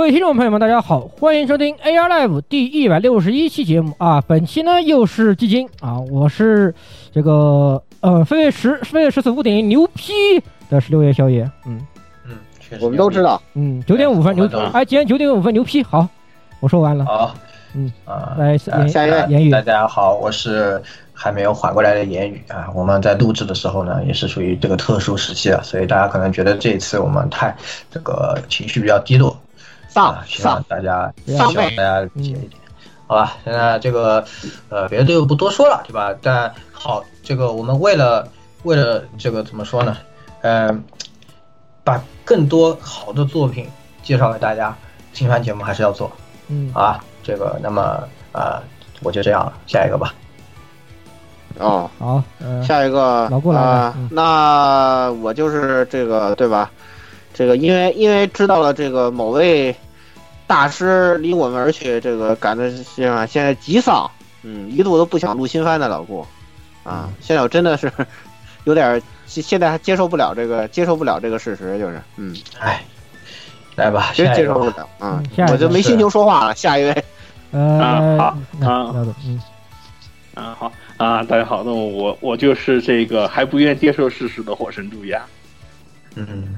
各位听众朋友们，大家好，欢迎收听 AR Live 第一百六十一期节目啊！本期呢又是基金啊，我是这个呃飞跃十飞跃十四五点牛批的十六夜宵夜，嗯。嗯，确实我们都知道，嗯，九点五分牛哎，今天九点五分牛批，好，我说完了，好，嗯啊，来言下一位。言语。大家好，我是还没有缓过来的言语啊。我们在录制的时候呢，也是属于这个特殊时期啊，所以大家可能觉得这一次我们太这个情绪比较低落丧啊，希望大家希望大家理解一点，好吧？现在这个呃别的就不多说了，对吧？但好，这个我们为了为了这个怎么说呢？嗯、把更多好的作品介绍给大家，新番节目还是要做。嗯好吧，这个那么呃，我就这样了，下一个吧。哦。好，呃，下一个老顾来了啊嗯那我就是这个对吧？这个因为因为知道了这个某位大师离我们而去，这个感觉是吧？现在极丧，嗯，一度都不想录新番的老顾啊，现在我真的是有点现现在还接受不了这个接受不了这个事实，就是嗯，哎，来吧，真。接受不了啊我就没心情说话了。下一位，呃，啊好那啊嗯，啊好啊，大家好，那我我就是这个还不愿接受事实的火神蛀牙，嗯，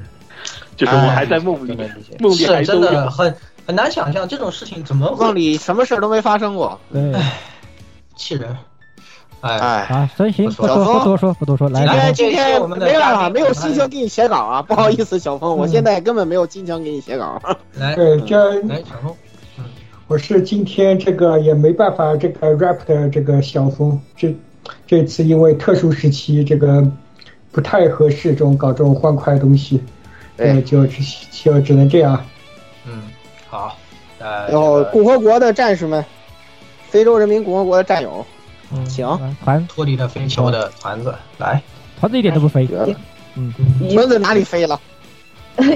就是我还在梦里真，的理解梦里还是真。的很很难想象这种事情怎么梦里什么事儿都没发生过，对，气人。哎，哎。好，行行，不不多说不多说，不多说，来，今来来天今天我们没办法，没有心情给你写稿啊，不好意思，小峰，我嗯现在根本没有心情给你写稿。来对，这来，小峰，我是今天这个也没办法这个 rap 的这个小峰，这这次因为特殊时期这个不太合适这种搞这种欢快的东西，呃，对，就只就只能这样。嗯，好，呃，然后共和国的战士们，非洲人民共和国的战友，嗯行来团脱离了飞球的团子，来，团子一点都不肥，绝了，嗯，团子哪里飞了？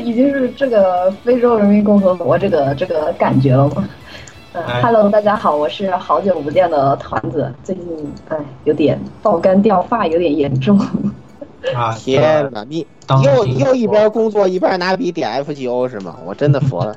已经是这个非洲人民共和国这个这个感觉了吗？呃哎，Hello，大家好，我是好久不见的团子，最近哎有点爆肝掉发有点严重，啊，天哪，你又又一边工作一边拿笔点 FGO 是吗？我真的服了。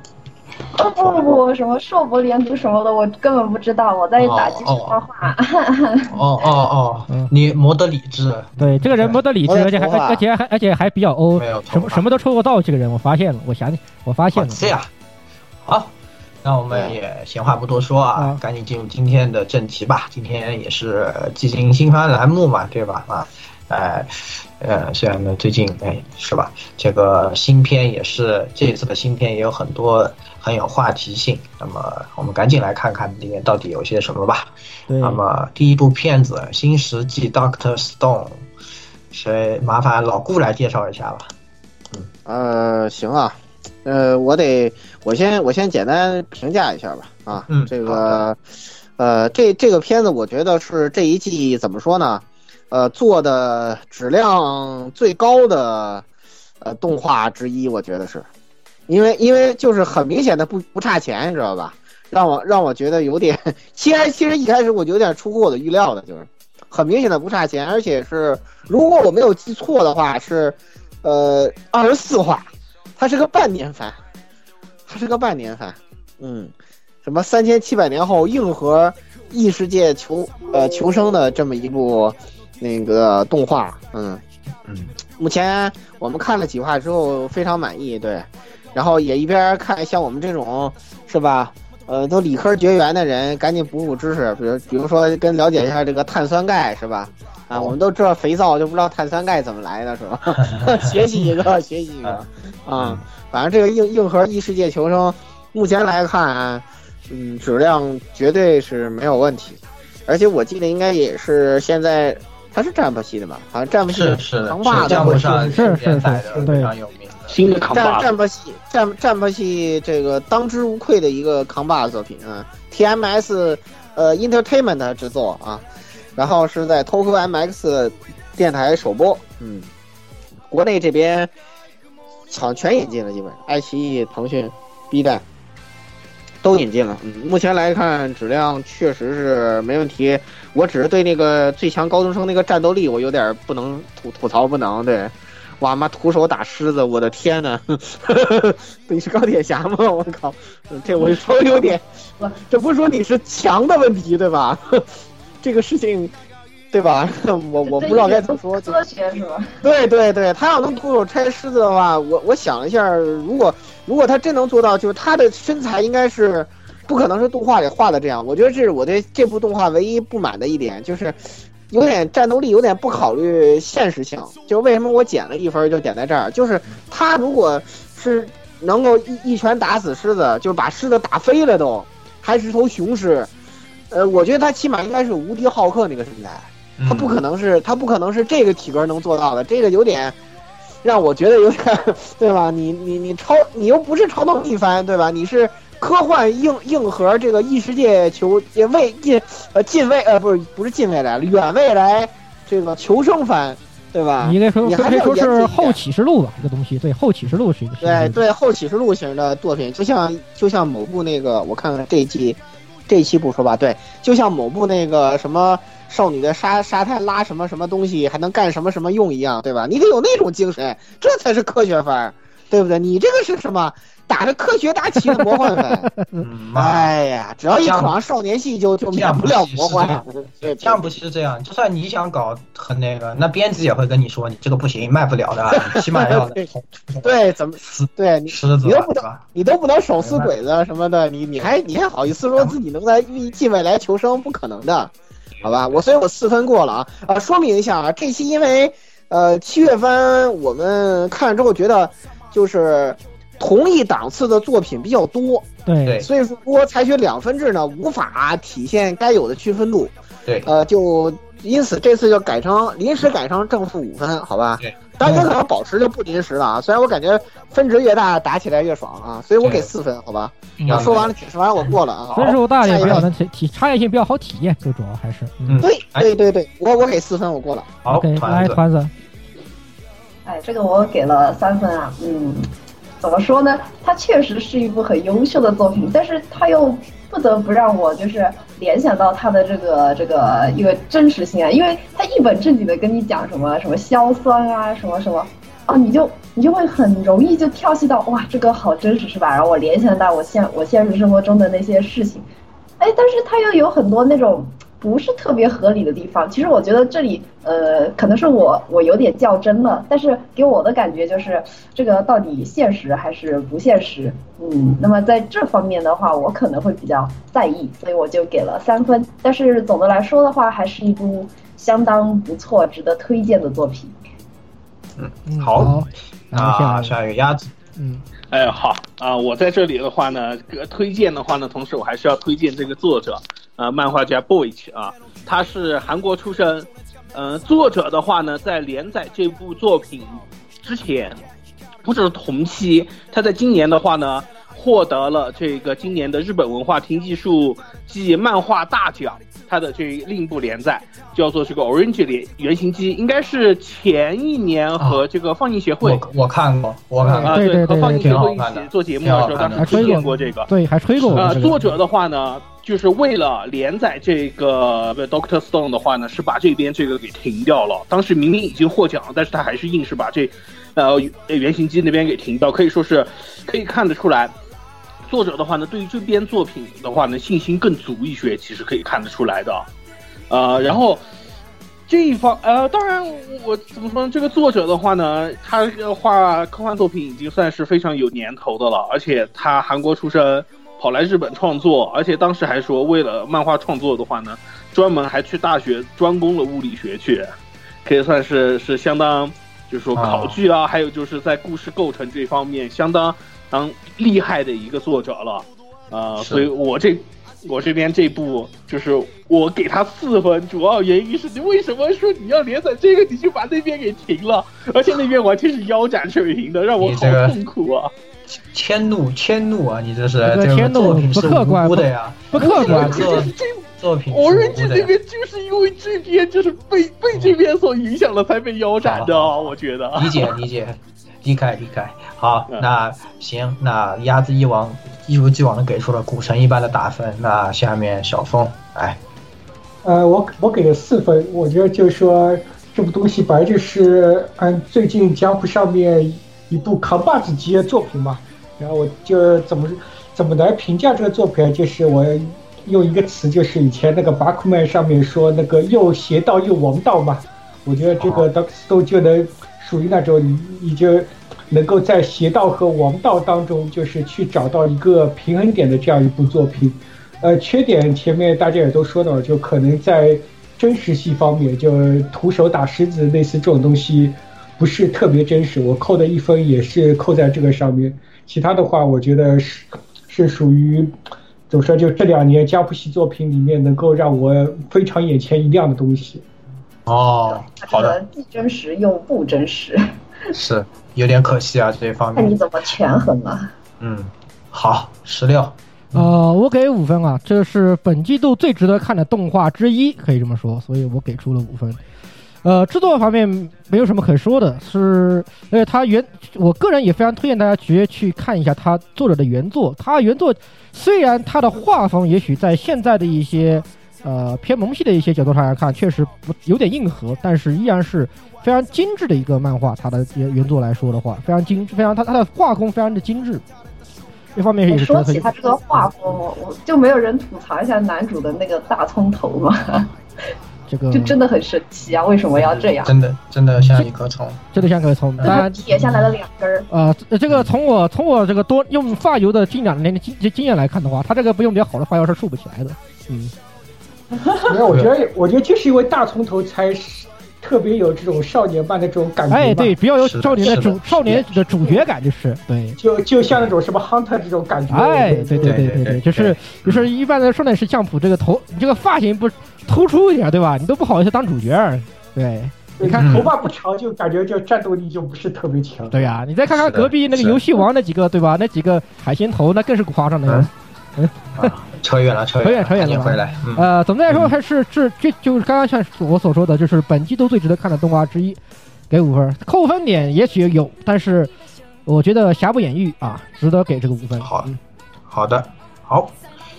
哦不不不，什么硕博连读什么的，我根本不知道，我在打即时画画。哦哦哦嗯，你磨得理智，对，这个人没得理智，而且还而且还而且还比较欧什么什么都抽得到。这个人我发现了，我想起我发现了，好这样，好，那我们也闲话不多说啊啊，赶紧进入今天的正题吧。今天也是基金新番栏目嘛，对吧？啊，哎，呃，虽然呢最近哎是吧，这个新片也是这一次的新片也有很多很有话题性。那么我们赶紧来看看里面到底有些什么吧。对，那么第一部片子《新世纪 Doctor Stone》，谁麻烦老顾来介绍一下吧？嗯呃，行啊，呃，我得我先我先简单评价一下吧。啊，嗯这个呃，这这个片子我觉得是这一季怎么说呢？呃，做的质量最高的呃动画之一，我觉得是，因为因为就是很明显的不不差钱，你知道吧？让我让我觉得有点，其实其实一开始我就有点出乎我的预料的，就是很明显的不差钱，而且是如果我没有记错的话，是呃二十四话，它是个半年番，它是个半年番，嗯，什么三千七百年后硬核异世界求呃求生的这么一部那个动画，嗯。嗯，目前我们看了几话之后非常满意，对，然后也一边看像我们这种是吧？呃，都理科绝缘的人，赶紧补补知识，比如比如说跟了解一下这个碳酸钙是吧？啊，我们都知道肥皂，就不知道碳酸钙怎么来的是吧？学习一个，学习一个，啊，反正这个硬硬核异世界求生，目前来看，嗯，质量绝对是没有问题，而且我记得应该也是现在它是战不系的吧？好像战不系是是扛把子是不上是非常有名的。新的扛战战霸系战战霸系这个当之无愧的一个扛把子作品啊，TMS 呃 Entertainment 制作啊，然后是在 Tokyo MX 电台首播，嗯，国内这边好像全引进了，基本上爱奇艺、腾讯、B 站都引进了。嗯，目前来看质量确实是没问题，我只是对那个最强高中生那个战斗力我有点不能吐吐槽不能对。哇妈！徒手打狮子，我的天呐！你是钢铁侠吗？我靠！这我稍微有点，这不是说你是强的问题对吧？这个事情，对吧？我我不知道该怎么说。科学是吧？对对对，他要能徒手拆狮子的话，我我想了一下，如果如果他真能做到，就是他的身材应该是不可能是动画里画的这样。我觉得这是我对这部动画唯一不满的一点，就是。有点战斗力，有点不考虑现实性。就为什么我减了一分，就减在这儿。就是他如果是能够一一拳打死狮子，就是把狮子打飞了都，还是头雄狮。呃，我觉得他起码应该是无敌浩克那个身材，他不可能是他不可能是这个体格能做到的。这个有点让我觉得有点，对吧？你你你超你又不是超能力番，对吧？你是。科幻硬硬核这个异世界求未近呃近未呃不是不是近未来了远未来这个求生番对吧？你应该说你还可以说是是后启示录吧，这个东西对后启示录是一个对对后启示录型的作品，就像就像某部那个我看看这一季这一期不说吧，对，就像某部那个什么少女的沙沙滩拉什么什么东西还能干什么什么用一样，对吧？你得有那种精神，这才是科学番，对不对？你这个是什么？打着科学大旗的魔幻粉，嗯，哎呀，只要一考上少年系就就免不了魔幻。对，这样不是这样，就算你想搞很那个，那编辑也会跟你说你这个不行，卖不了的，起码要对对，怎么对你狮子你都不能？你都不能手撕鬼子什么的，你你还你还好意思说自己能在近未来求生？不可能的，好吧？我所以我四分过了啊啊！说明一下啊，这期因为呃七月份我们看了之后觉得就是同一档次的作品比较多，对对所以说如果采取两分制呢，无法体现该有的区分度。对，呃，就因此这次就改成临时改成正负五分，好吧？对，当然有可能保持就不临时了啊。虽然我感觉分值越大，打起来越爽啊，所以我给四分，好吧？嗯啊，说完了，解释完我过了啊。分数大也下一位比较能体体差异性比较好体验，最主要还是嗯对对对对，我我给四分，我过了。好，OK 来团子，团子，哎，这个我给了三分啊，嗯，怎么说呢？它确实是一部很优秀的作品，但是它又不得不让我就是联想到它的这个这个一个真实性啊，因为它一本正经的跟你讲什么什么硝酸啊，什么什么啊，你就你就会很容易就跳戏到哇，这个好真实是吧？然后我联想到我现我现实生活中的那些事情，哎，但是它又有很多那种不是特别合理的地方。其实我觉得这里，呃，可能是我我有点较真了，但是给我的感觉就是这个到底现实还是不现实？嗯，那么在这方面的话，我可能会比较在意，所以我就给了三分。但是总的来说的话，还是一部相当不错、值得推荐的作品。嗯好好，然后啊，下下一个鸭子，嗯。哎，好啊、我在这里的话呢，推荐的话呢，同时我还是要推荐这个作者，呃，漫画家 Boych 啊，他是韩国出身，呃，作者的话呢，在连载这部作品之前，或者是同期，他在今年的话呢，获得了这个今年的日本文化厅艺术暨漫画大奖，他的这另一部连载叫做这个 Orange 连原型机，应该是前一年和这个放映协会。我我看过，我看过，啊，对对和放映协会一起做节目的时候，当时推荐过这个。对，还吹过呃，这个作者的话呢，就是为了连载这个呃 Doctor Stone 的话呢，是把这边这个给停掉了。当时明明已经获奖了，但是他还是硬是把这，呃原型机那边给停掉，可以说是可以看得出来，作者的话呢，对于这边作品的话呢，信心更足一些，其实可以看得出来的。呃，然后这一方呃，当然我怎么说呢？这个作者的话呢，他画科幻作品已经算是非常有年头的了，而且他韩国出身，跑来日本创作，而且当时还说为了漫画创作的话呢，专门还去大学专攻了物理学去，可以算是是相当，就是说考据啊，还有就是在故事构成这方面相当当厉害的一个作者了，呃，所以我这。我这边这部就是我给他四分，主要原因是你为什么说你要连载这个，你就把那边给停了，而且那边完全是腰斩水平的，让我好痛苦啊！迁怒，迁怒啊！你这是迁怒，不客观的呀，不客观。作作品，我认这边就是因为这边就是被被这边所影响了，才被腰斩的，我觉得。理解理解，离开离开。好，那行，那鸭子一王一如既往的给出了股神一般的打分。那下面小峰，来，呃，我我给了四分。我觉得就是说这部东西本来就是按最近江湖上面一部扛把子级的作品嘛。然后我就怎么怎么来评价这个作品，就是我用一个词，就是以前那个巴库曼上面说那个又邪道又王道嘛。我觉得这个 Dark Stone 就能属于那种你你就。能够在邪道和王道当中，就是去找到一个平衡点的这样一部作品。呃，缺点前面大家也都说到了，就可能在真实性方面，就徒手打狮子类似这种东西，不是特别真实。我扣的一分也是扣在这个上面。其他的话，我觉得是是属于怎么说？就这两年加布西作品里面，能够让我非常眼前一亮的东西。哦，好的，既真实又不真实。是有点可惜啊，这一方面。那你怎么权衡啊？嗯，好，十六。呃，我给五分啊，这是本季度最值得看的动画之一，可以这么说，所以我给出了五分。呃，制作方面没有什么可说的，是呃，他原，我个人也非常推荐大家直接去看一下他作者的原作。他原作虽然他的画风也许在现在的一些呃偏萌系的一些角度上来看，确实不有点硬核，但是依然是。非常精致的一个漫画，它的原原作来说的话，非常精，非常它它的画工非常的精致。一方面也是说起他这个画风，我就没有人吐槽一下男主的那个大葱头吗？这个 就真的很神奇啊！为什么要这样？真的真的像一颗葱，真的像一颗葱。当然撇下来了两根儿。啊，这个从我从我这个多用发油的经验经经验来看的话，他这个不用比较好的发油是竖不起来的。嗯，没有，我觉得我觉得就是因为大葱头才。特别有这种少年般的这种感觉，哎，对，比较有少年的主少年的主角感，就是对，就就像那种什么 hunter 这种感觉，哎，对对对对对，就是就是一般的少年是相扑这个头，你这个发型不突出一点，对吧？你都不好意思当主角，对，你看头发不长，就感觉就战斗力就不是特别强，对呀，你再看看隔壁那个游戏王那几个，对吧？那几个海鲜头，那更是夸张的。嗯，扯远了，扯远了，扯远了。回来，呃，总的来说还是这这就是刚刚像我所说的，就是本季度最值得看的动画之一，给五分。扣分点也许有，但是我觉得瑕不掩瑜啊，值得给这个五分。好，好的，好。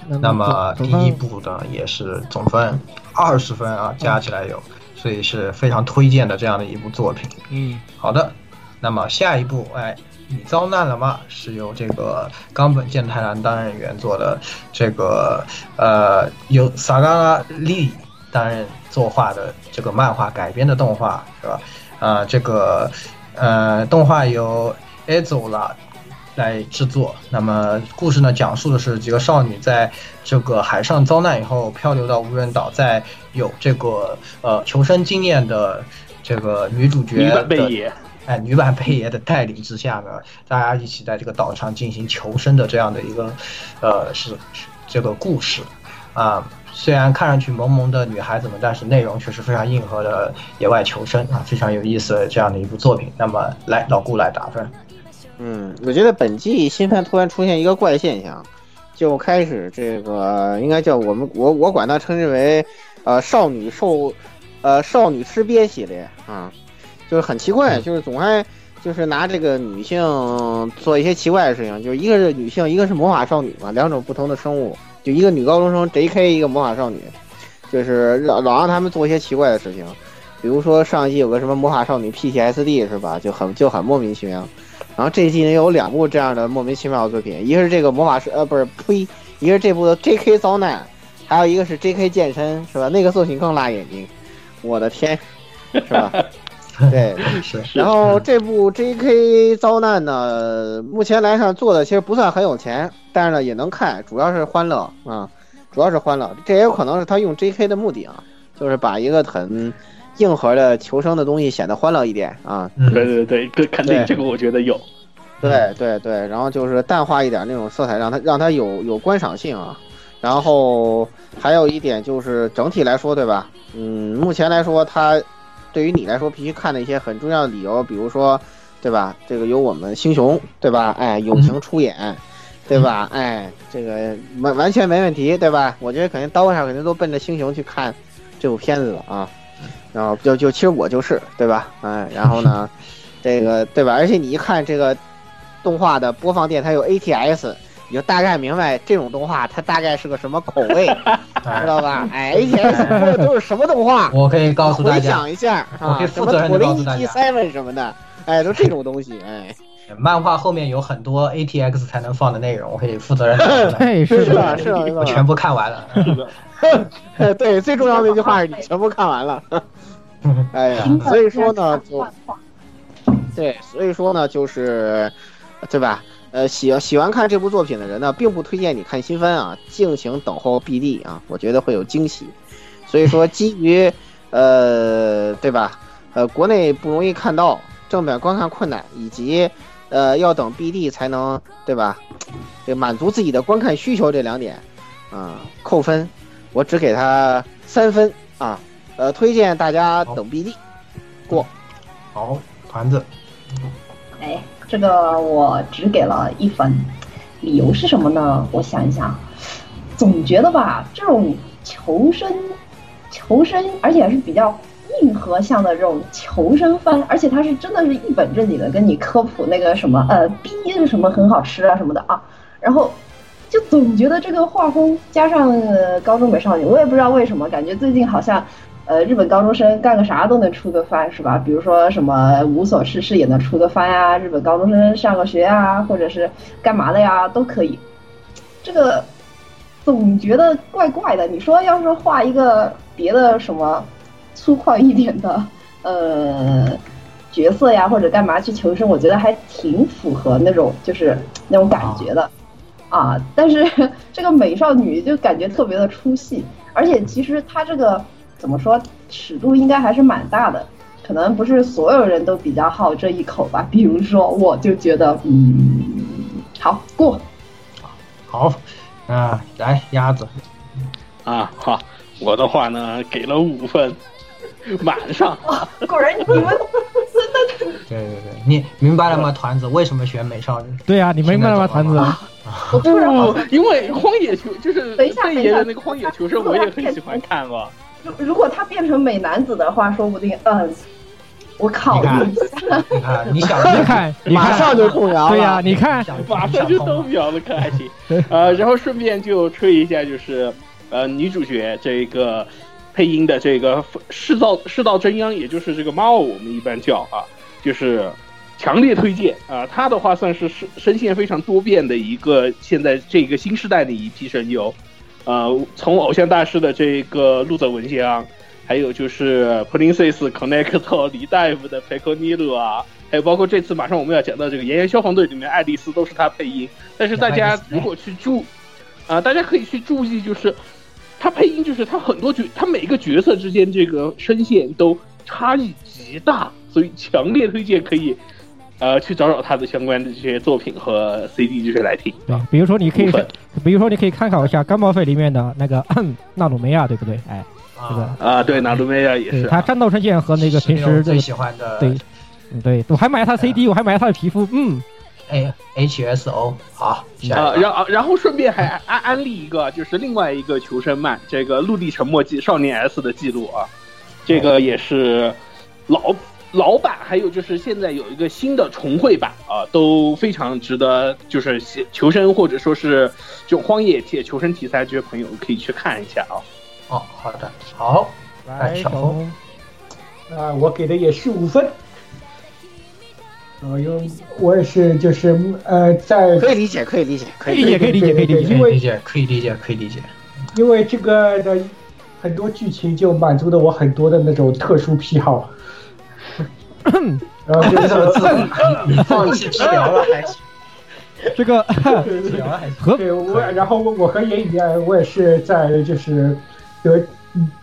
那么第一部呢，也是总分二十分啊，加起来有，所以是非常推荐的这样的一部作品。嗯，好的。那么下一部，哎。你遭难了吗？是由这个冈本健太郎担任原作的，这个呃由萨嘎拉利担任作画的这个漫画改编的动画是吧？啊，这个呃动画由 Azola 来制作。那么故事呢，讲述的是几个少女在这个海上遭难以后，漂流到无人岛，在有这个呃求生经验的这个女主角的。在女版贝爷的带领之下呢，大家一起在这个岛上进行求生的这样的一个，呃，是这个故事，啊，虽然看上去萌萌的女孩子们，但是内容却是非常硬核的野外求生啊，非常有意思的这样的一部作品。那么，来老顾来打分。嗯，我觉得本季新番突然出现一个怪现象，就开始这个应该叫我们我我管它称之为，呃，少女受，呃，少女吃瘪系列啊。就是很奇怪，就是总爱就是拿这个女性做一些奇怪的事情，就是一个是女性，一个是魔法少女嘛，两种不同的生物，就一个女高中生 J.K，一个魔法少女，就是老老让他们做一些奇怪的事情，比如说上一季有个什么魔法少女 PTSD 是吧，就很就很莫名其妙。然后这一季呢有两部这样的莫名其妙的作品，一个是这个魔法师呃不是呸，一个是这部的 J.K. 遭难，还有一个是 J.K. 健身是吧？那个作品更辣眼睛，我的天，是吧？对，是然后这部 J.K. 遭难呢，目前来看做的其实不算很有钱，但是呢也能看，主要是欢乐啊，主要是欢乐。这也有可能是他用 J.K. 的目的啊，就是把一个很硬核的求生的东西显得欢乐一点啊。嗯对对对，这肯定这个我觉得有。对对对，然后就是淡化一点那种色彩，让它让它有有观赏性啊。然后还有一点就是整体来说，对吧？嗯，目前来说，它对于你来说必须看的一些很重要的理由，比如说，对吧？这个有我们星雄，对吧？哎，友情出演，对吧？哎，这个完完全没问题，对吧？我觉得肯定刀上肯定都奔着星雄去看这部片子了啊。然后就就其实我就是，对吧？哎，然后呢，这个对吧？而且你一看这个动画的播放电台有 ATS，你就大概明白这种动画它大概是个什么口味，知道吧？哎播的都是什么动画？我可以告诉大家回家，想一下我啊，可以负责任地告诉大家 Seven 什么的，哎，都这种东西，哎，漫画后面有很多 ATX 才能放的内容，我可以负责任。对，是是的，的，是的，是的我全部看完了。是的，对，最重要的一句话是你全部看完了。哎呀，所以说呢，就对，所以说呢，就是，对吧？呃，喜喜欢看这部作品的人呢，并不推荐你看新番啊，敬请等候 BD 啊，我觉得会有惊喜。所以说，基于呃，对吧？呃，国内不容易看到，正版观看困难，以及呃要等 BD 才能，对吧？这满足自己的观看需求这两点啊、扣分，我只给他三分啊。呃，推荐大家等 BD 过。好，团子，哎，这个我只给了一分，理由是什么呢？我想一想，总觉得吧，这种求生、求生，而且是比较硬核向的这种求生番，而且它是真的是一本正经的跟你科普那个什么呃逼是什么很好吃啊什么的啊，然后就总觉得这个画风加上、高中美少女，我也不知道为什么，感觉最近好像。呃，日本高中生干个啥都能出个番是吧？比如说什么无所事事也能出个番呀，日本高中生上个学啊，或者是干嘛的呀，都可以。这个总觉得怪怪的。你说要是画一个别的什么粗犷一点的呃角色呀，或者干嘛去求生，我觉得还挺符合那种就是那种感觉的啊。但是 这个美少女就感觉特别的出戏，而且其实她这个。怎么说，尺度应该还是蛮大的，可能不是所有人都比较好这一口吧。比如说，我就觉得，嗯，好过。好，啊，来鸭子，啊，好，我的话呢给了五分，满上。哇，果然你们真的 对对对，你明白了吗？团子为什么选美少女？对呀、你明白了吗，团子？我突然好不，因为荒野求就是等一下贝爷的那个荒野求生，我也很喜欢看嘛。如如果他变成美男子的话，说不定，嗯，我考虑一下。你看，你想 你看，马上就动摇了。对呀、你看，马上就都秒了，可还行。呃，然后顺便就吹一下，就是呃女主角这个配音的这个世道世道真央，也就是这个猫，我们一般叫啊，就是强烈推荐啊。她的话算是声声线非常多变的一个现在这个新时代的一批声优。呃，从偶像大师的这个陆泽文香，还有就是 Princess Connect 李大夫的佩克尼鲁啊，还有包括这次马上我们要讲到这个《炎炎消防队》里面爱丽丝都是他配音。但是大家如果去注啊、大家可以去注意，就是他配音，就是他很多角，他每个角色之间这个声线都差异极大，所以强烈推荐可以。呃，去找找他的相关的这些作品和 CD 就是来听。对，比如说你可以，比如说你可以参考一下《干报废》里面的那个 纳鲁梅亚，对不对？哎，这个。啊，啊，对，纳鲁梅亚也是他战斗声线和那个平时最喜欢的对嗯对，我还买了他 CD，我还买了他的皮肤，嗯，A H S O，好，下啊，然后然后顺便还安安利一个，就是另外一个求生漫，这个《陆地沉默记少年 S》的记录啊，这个也是老老版，还有就是现在有一个新的重绘版啊，都非常值得，就是求生或者说是这种荒野界求生题材，这些朋友可以去看一下啊。哦，好的，好，来小峰啊，我给的也是五分。呃，因为我也是，就是呃，在可以理解，可以理解，可以理解，可以理解，可以理解，因为理解，可以理解，可以理解。因为这个的很多剧情就满足了我很多的那种特殊癖好。然后就是你放弃治疗了还行。这个和对我，然后我和言语啊，我也是在就是得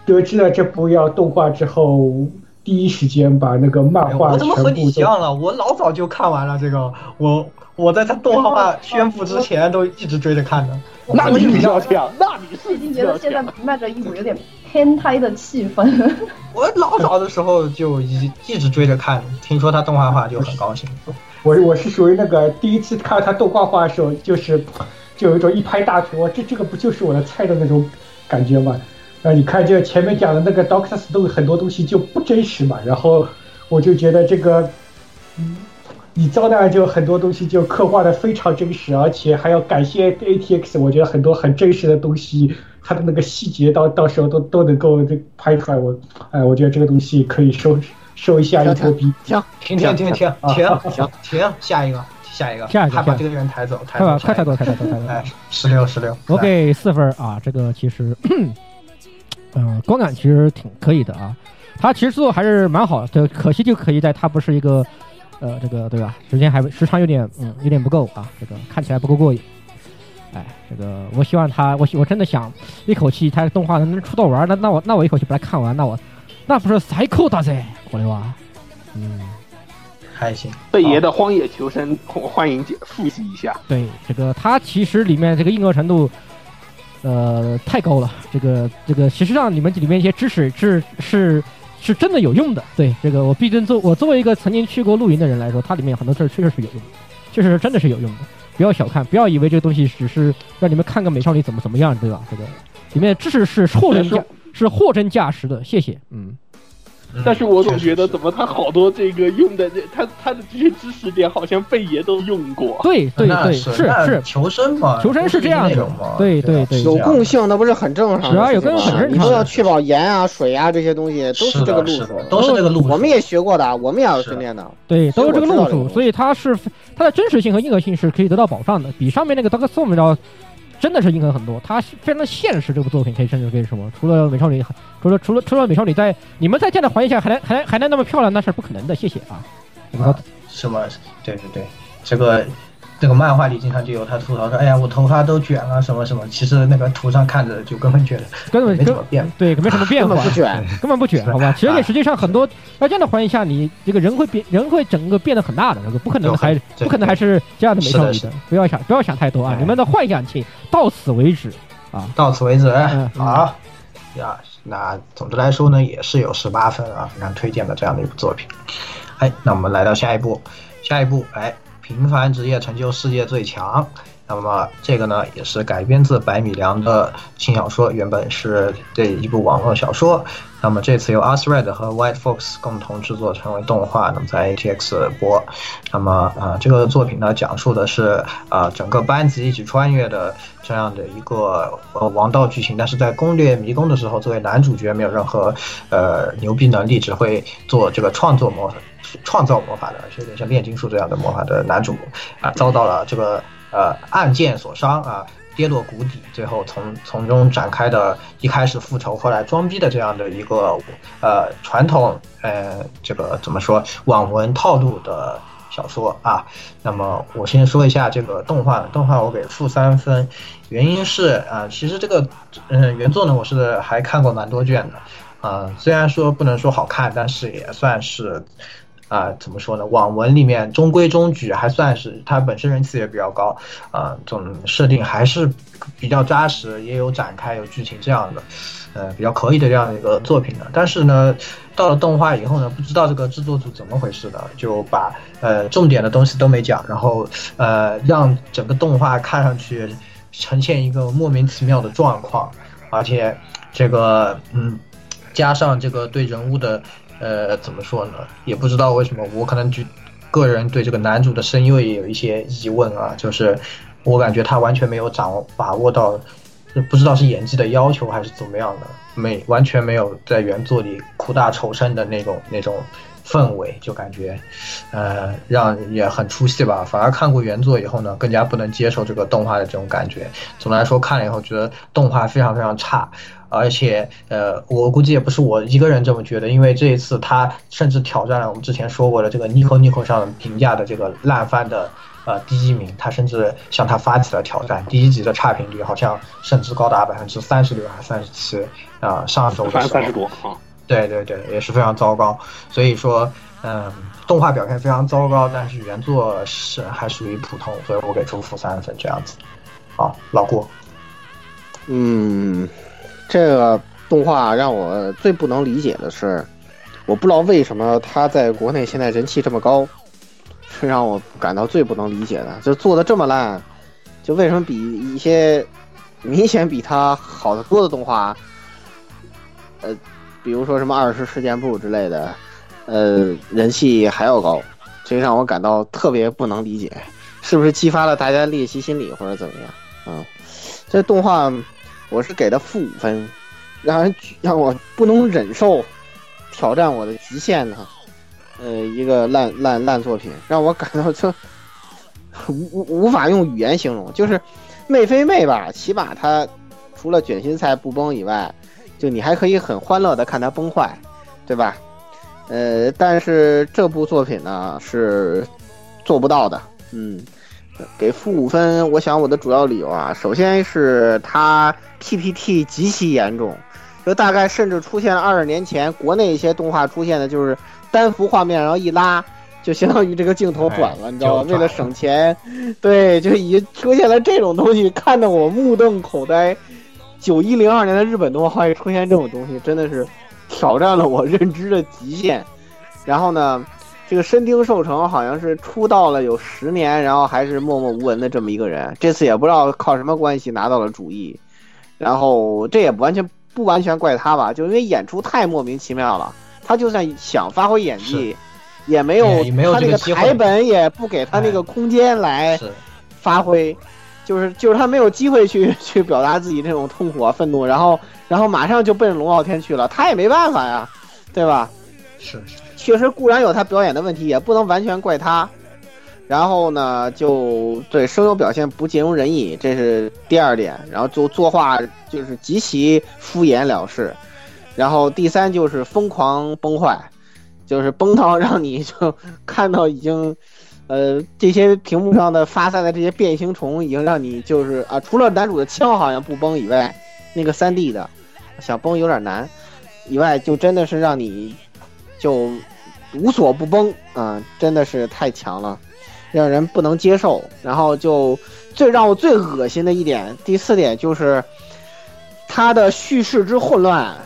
得知了这部要动画之后，第一时间把那个漫画我怎么和你一样了？我老早就看完了这个，我我在他动画 宣布之前都一直追着看的。那你比较强，那你是已经觉得现在弥漫着一股有点偏胎的气氛。我老早的时候就一一直追着看，听说他动画化就很高兴。我我是属于那个第一次看到他动画化的时候，就是就有一种一拍大腿，哇，这这个不就是我的菜的那种感觉吗？啊，你看这前面讲的那个 Doctor Stone 很多东西就不真实嘛，然后我就觉得这个，嗯，你遭难就很多东西就刻画的非常真实，而且还要感谢 ATX，我觉得很多很真实的东西，它的那个细节到到时候都都能够这拍出来，我哎，我觉得这个东西可以收收一下一头逼。停停停停停停停停，下一个下一个下一个，把这个人抬走，抬走，快抬走，抬走，抬走，哎，十六十六，我给四分啊，这个其实，嗯，观感其实挺可以的啊，它其实做还是蛮好的，可惜就可以在它不是一个。呃，这个对吧？时间还时长有点，嗯，有点不够啊。这个看起来不够过瘾。哎，这个我希望他，我我真的想一口气他动画能出到完，那那我那我一口气把它看完，那我。那不是塞扣大噻，我的娃，嗯，还行。贝爷的荒野求生，欢迎复习一下。对，这个它其实里面这个硬核程度，呃，太高了。这个这个，其实上你们里面一些知识是是是真的有用的。对，这个我毕竟作我作为一个曾经去过露营的人来说，它里面有很多事儿确实是有用的，确实是真的是有用的。不要小看，不要以为这个东西只是让你们看个美少女怎么怎么样，对吧？这个里面的知识是货真价。是货真价实的，谢谢。嗯，但是我总觉得怎么他好多这个用的，这他他的这些知识点好像贝爷都用过。对对对，是是求生嘛，求生是这样的。对对对，有共性，那不是很正常？是啊，有共性很正常。你都要确保盐啊、水啊这些东西都是这个路数，都是这个路数。我们也学过的，我们也要训练的。对，都是这个路数，所以它是它的真实性和硬核性是可以得到保障的，比上面那个 Dark Souls 要。真的是硬核很多，它非常的现实。这部作品可以甚至可以什么？除了美少女，除了除了除了美少女，在你们在这样的环境下还能还能还能那么漂亮，那是不可能的。谢谢啊！什么？对对对，这个。这个漫画里经常就有他吐槽说：“哎呀，我头发都卷了，什么什么。”其实那个图上看着就根本觉得根本没什么变，对，没什么变化，不卷，根本不卷，好吧？其实你实际上很多在这样的环境下，你这个人会变，人会整个变得很大的，这个不可能还不可能还是这样的美少女的，不要想不要想太多啊！你们的幻想请到此为止啊！到此为止，好呀。那总的来说呢，也是有十八分啊，非常推荐的这样的一部作品。哎，那我们来到下一步，下一步，哎。平凡职业成就世界最强，那么这个呢也是改编自白米良的轻小说，原本是这一部网络小说，那么这次由 Us Red 和 White Fox 共同制作成为动画，那么在 ATX 播。那么啊，这个作品呢讲述的是啊整个班级一起穿越的这样的一个呃王道剧情，但是在攻略迷宫的时候，作为男主角没有任何呃牛逼能力，只会做这个创作模。创造魔法的，有点像炼金术这样的魔法的男主啊，遭到了这个呃暗箭所伤啊，跌落谷底，最后从从中展开的一开始复仇，后来装逼的这样的一个呃传统呃这个怎么说网文套路的小说啊。那么我先说一下这个动画，动画我给负三分，原因是啊，其实这个嗯原作呢我是还看过蛮多卷的啊，虽然说不能说好看，但是也算是。啊，怎么说呢？网文里面中规中矩，还算是它本身人气也比较高，啊，这种设定还是比较扎实，也有展开，有剧情这样的，呃，比较可以的这样的一个作品的。但是呢，到了动画以后呢，不知道这个制作组怎么回事的，就把呃重点的东西都没讲，然后呃让整个动画看上去呈现一个莫名其妙的状况，而且这个嗯，加上这个对人物的。呃，怎么说呢？也不知道为什么，我可能就个人对这个男主的声优也有一些疑问啊。就是我感觉他完全没有掌握把握到不知道是演技的要求还是怎么样的，没完全没有在原作里苦大仇深的那种那种氛围，就感觉，呃，让也很出戏吧。反而看过原作以后呢，更加不能接受这个动画的这种感觉。总的来说，看了以后觉得动画非常非常差。而且，呃，我估计也不是我一个人这么觉得，因为这一次他甚至挑战了我们之前说过的这个 Nico Nico 上评价的这个烂番的呃第一名，他甚至向他发起了挑战。第一集的差评率好像甚至高达百分之三十六还是三十七啊，上周的时候三十多啊，对对对，也是非常糟糕。所以说，嗯，动画表现非常糟糕，但是原作是还属于普通，所以我给出负三分这样子。好，老郭，嗯。这个动画让我最不能理解的是，我不知道为什么它在国内现在人气这么高，是让我感到最不能理解的。就做的这么烂，就为什么比一些明显比它好的多的动画，呃，比如说什么《二十事件簿》之类的，呃，人气还要高，这让我感到特别不能理解，是不是激发了大家的猎奇心理或者怎么样？嗯，这动画。我是给的负五分，让人让我不能忍受，挑战我的极限的，呃，一个烂烂烂作品，让我感到这无无法用语言形容。就是妹非妹吧，起码它除了卷心菜不崩以外，就你还可以很欢乐的看它崩坏，对吧？呃，但是这部作品呢是做不到的，嗯。给负五分，我想我的主要理由啊，首先是它 PPT 极其严重，就大概甚至出现了二十年前国内一些动画出现的，就是单幅画面，然后一拉就相当于这个镜头转了，你知道吗？为了省钱，对，就已经出现了这种东西，看得我目瞪口呆。九一零二年的日本动画会出现这种东西，真的是挑战了我认知的极限。然后呢？这个深町寿成好像是出道了有十年，然后还是默默无闻的这么一个人。这次也不知道靠什么关系拿到了主意，然后这也不完全不完全怪他吧，就因为演出太莫名其妙了。他就算想发挥演技，也没有他那个台本也不给他那个空间来发挥，就是就是他没有机会去 去表达自己这种痛苦啊愤怒，然后然后马上就奔龙傲天去了，他也没办法呀，对吧？是是。确实固然有他表演的问题，也不能完全怪他。然后呢，就对声优表现不尽如人意，这是第二点。然后就作画就是极其敷衍了事。然后第三就是疯狂崩坏，就是崩到让你就 看到已经，呃，这些屏幕上的发散的这些变形虫已经让你就是啊，除了男主的枪好像不崩以外，那个三 D 的想崩有点难，以外就真的是让你。就无所不崩啊，真的是太强了，让人不能接受。然后就最让我最恶心的一点，第四点就是它的叙事之混乱，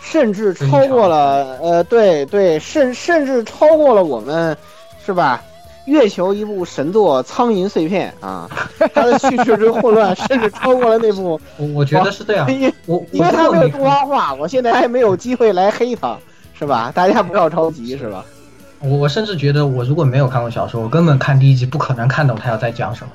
甚至超过了呃，对对，甚甚至超过了我们，是吧？月球一部神作《苍蝇碎片》啊，它的叙事之混乱，甚至超过了那部。我我觉得是这样，我因为它没有动画化，我现在还没有机会来黑它。是吧？大家不要着急，是吧？我我甚至觉得，我如果没有看过小说，我根本看第一集不可能看懂他要在讲什么。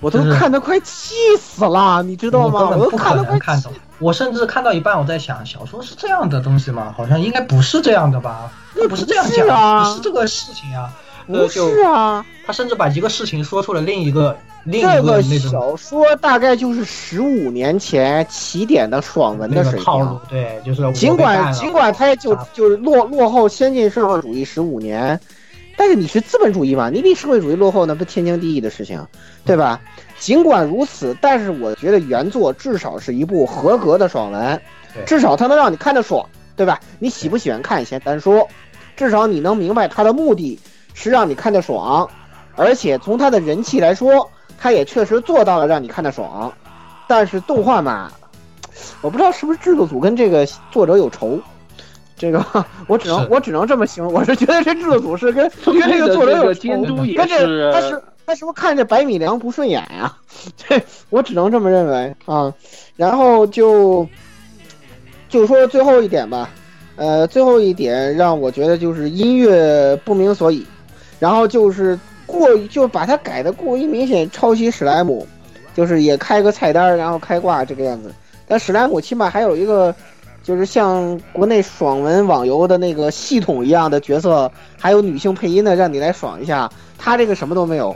我都看得快气死了，你知道吗？我都看得快看懂。我甚至看到一半，我在想，小说是这样的东西吗？好像应该不是这样的吧？那不是这样讲，不是这个事情啊。不是啊，他甚至把一个事情说出了另一个。这个小说大概就是十五年前起点的爽文的水平，对，就是尽管尽管它就就是落落后先进社会主义十五年，但是你是资本主义嘛，你比社会主义落后那不天经地义的事情，对吧？尽管如此，但是我觉得原作至少是一部合格的爽文，至少它能让你看得爽，对吧？你喜不喜欢看先单说，至少你能明白它的目的是让你看得爽，而且从他的人气来说。他也确实做到了让你看得爽，但是动画嘛，我不知道是不是制作组跟这个作者有仇，这个 我只能我只能这么形容，我是觉得这制作组是跟 跟这个作者有监督，跟这他是他是不是看着白米良不顺眼呀？这我只能这么认为啊。然后就就说最后一点吧，呃，最后一点让我觉得就是音乐不明所以，然后就是。过于就把它改的过于明显，抄袭史莱姆，就是也开个菜单，然后开挂这个样子。但史莱姆起码还有一个，就是像国内爽文网游的那个系统一样的角色，还有女性配音的，让你来爽一下。他这个什么都没有，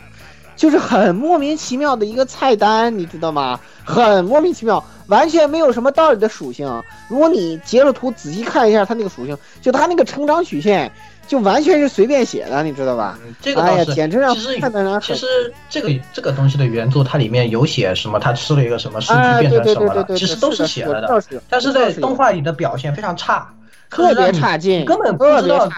就是很莫名其妙的一个菜单，你知道吗？很莫名其妙，完全没有什么道理的属性。如果你截了图仔细看一下他那个属性，就他那个成长曲线。就完全是随便写的，你知道吧？这个哎呀，倒是，简直让其实其实这个这个东西的原著，它里面有写什么，他吃了一个什么数据哎，变成什么了，对对对对，其实都是写了的。但是在动画里的表现非常差，特别差劲，根本不知道。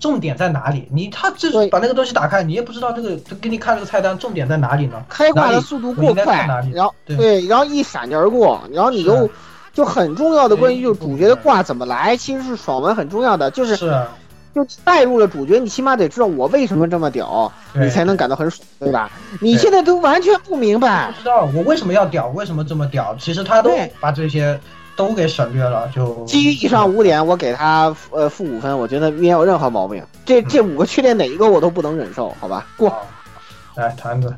重点在哪里。你他这对把那个东西打开，你也不知道这个给你看这个菜单重点在哪里呢？开挂的速度过快然后对对，然后一闪就而过，然后你又就很重要的关于就主角的挂怎么来，其实是爽文很重要的，就是是啊就带入了主角，你起码得知道我为什么这么屌，你才能感到很爽，对吧？你现在都完全不明白不，知道我为什么要屌，为什么这么屌？其实他都把这些都给省略了，就基于以上五点，我给他呃负五分，我觉得没有任何毛病。这这五个缺点哪一个我都不能忍受，好吧？过。来团子，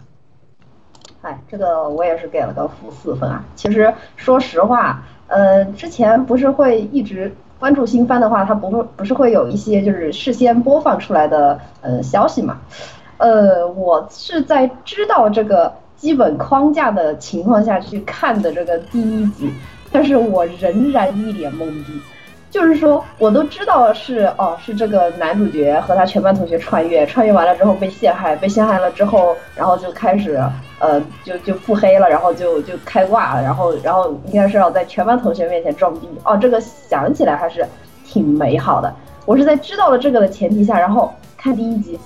哎，这个我也是给了个负四分啊。其实说实话，呃，之前不是会一直关注新番的话，它不会不是会有一些就是事先播放出来的呃消息嘛？呃，我是在知道这个基本框架的情况下去看的这个第一集，但是我仍然一脸懵逼。就是说，我都知道是哦，是这个男主角和他全班同学穿越，穿越完了之后被陷害，被陷害了之后，然后就开始呃，就就腹黑了，然后就就开挂了，然后然后应该是要在全班同学面前装逼哦，这个想起来还是挺美好的。我是在知道了这个的前提下，然后看第一集，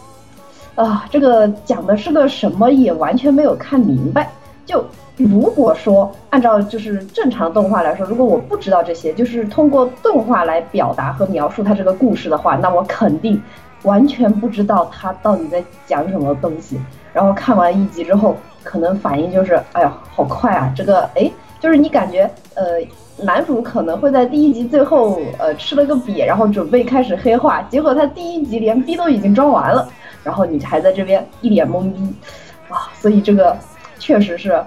啊，这个讲的是个什么也完全没有看明白。就如果说按照就是正常动画来说，如果我不知道这些，就是通过动画来表达和描述它这个故事的话，那我肯定完全不知道它到底在讲什么东西。然后看完一集之后，可能反应就是，哎呀，好快啊！这个，哎，就是你感觉，呃，男主可能会在第一集最后，呃，吃了个瘪，然后准备开始黑化，结果他第一集连逼都已经装完了，然后你还在这边一脸懵逼，啊，所以这个确实是，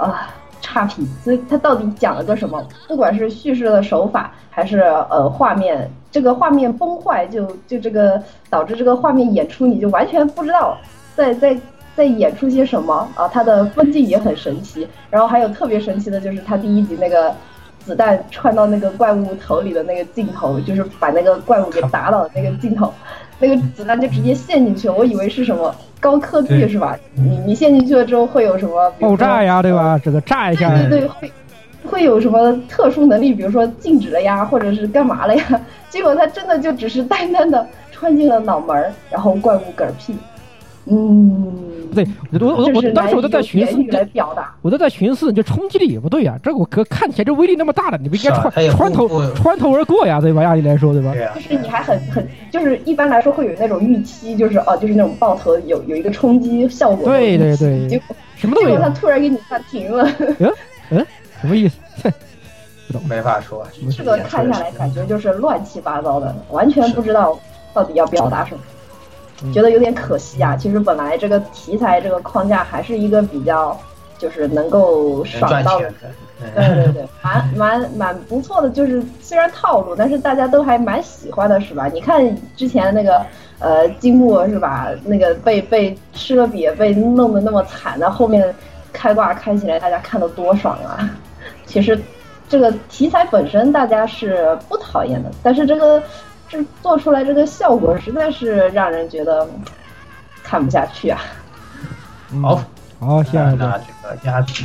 啊，差评。所以他到底讲了个什么？不管是叙事的手法，还是呃画面，这个画面崩坏，就就这个导致这个画面演出你就完全不知道在在。在演出些什么啊？他的分镜也很神奇，然后还有特别神奇的就是他第一集那个子弹穿到那个怪物头里的那个镜头，就是把那个怪物给打倒的那个镜头，那个子弹就直接陷进去了。我以为是什么高科技是吧？你你陷进去了之后会有什么爆炸呀，对吧？这个炸一下，对对对，会会有什么特殊能力，比如说静止了呀，或者是干嘛了呀？结果他真的就只是单单的穿进了脑门儿，然后怪物嗝屁。嗯，对，我我我当时我都在寻思，来表达，我都在寻思，这冲击力也不对呀、这我可看起来这威力那么大的，你不应该穿、啊、穿头穿头而过呀，对吧？按理来说，对吧？对啊、就是你还很很，就是一般来说会有那种预期，就是哦，就是那种爆头有有一个冲击效果。对对对，结果什么都没有。他突然给你暂停了。嗯嗯，什么意思？不懂，没法说。这个看下来感觉就是乱七八糟的，完全不知道到底要表达什么。觉得有点可惜啊！其实本来这个题材这个框架还是一个比较，就是能够爽到的，对对对，蛮 蛮蛮不错的。就是虽然套路，但是大家都还蛮喜欢的，是吧？你看之前那个呃金木是吧？那个被被吃了瘪，被弄得那么惨，那后面开挂开起来，大家看得多爽啊！其实这个题材本身大家是不讨厌的，但是这个。这做出来这个效果实在是让人觉得看不下去啊！好，好，下一个这个鸭子，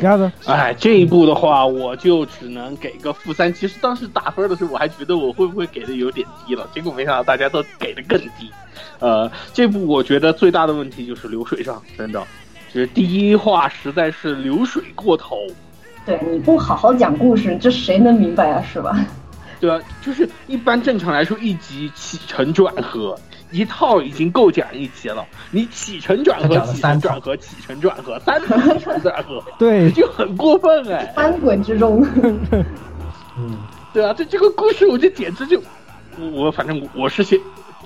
鸭子，哎，这一步的话，我就只能给个负三。其实当时打分的时候，我还觉得我会不会给的有点低了，结果没想到大家都给的更低。呃，这部我觉得最大的问题就是流水账，真的，就是第一话实在是流水过头。对，你不好好讲故事，这谁能明白啊？是吧？对啊，就是一般正常来说，一集起承转合一套已经够讲一集了。你起承转合、起承转合、起承转合，三次起承转合，对，就很过分哎！翻滚之中，嗯，对啊，这这个故事我就简直就，我反正我是先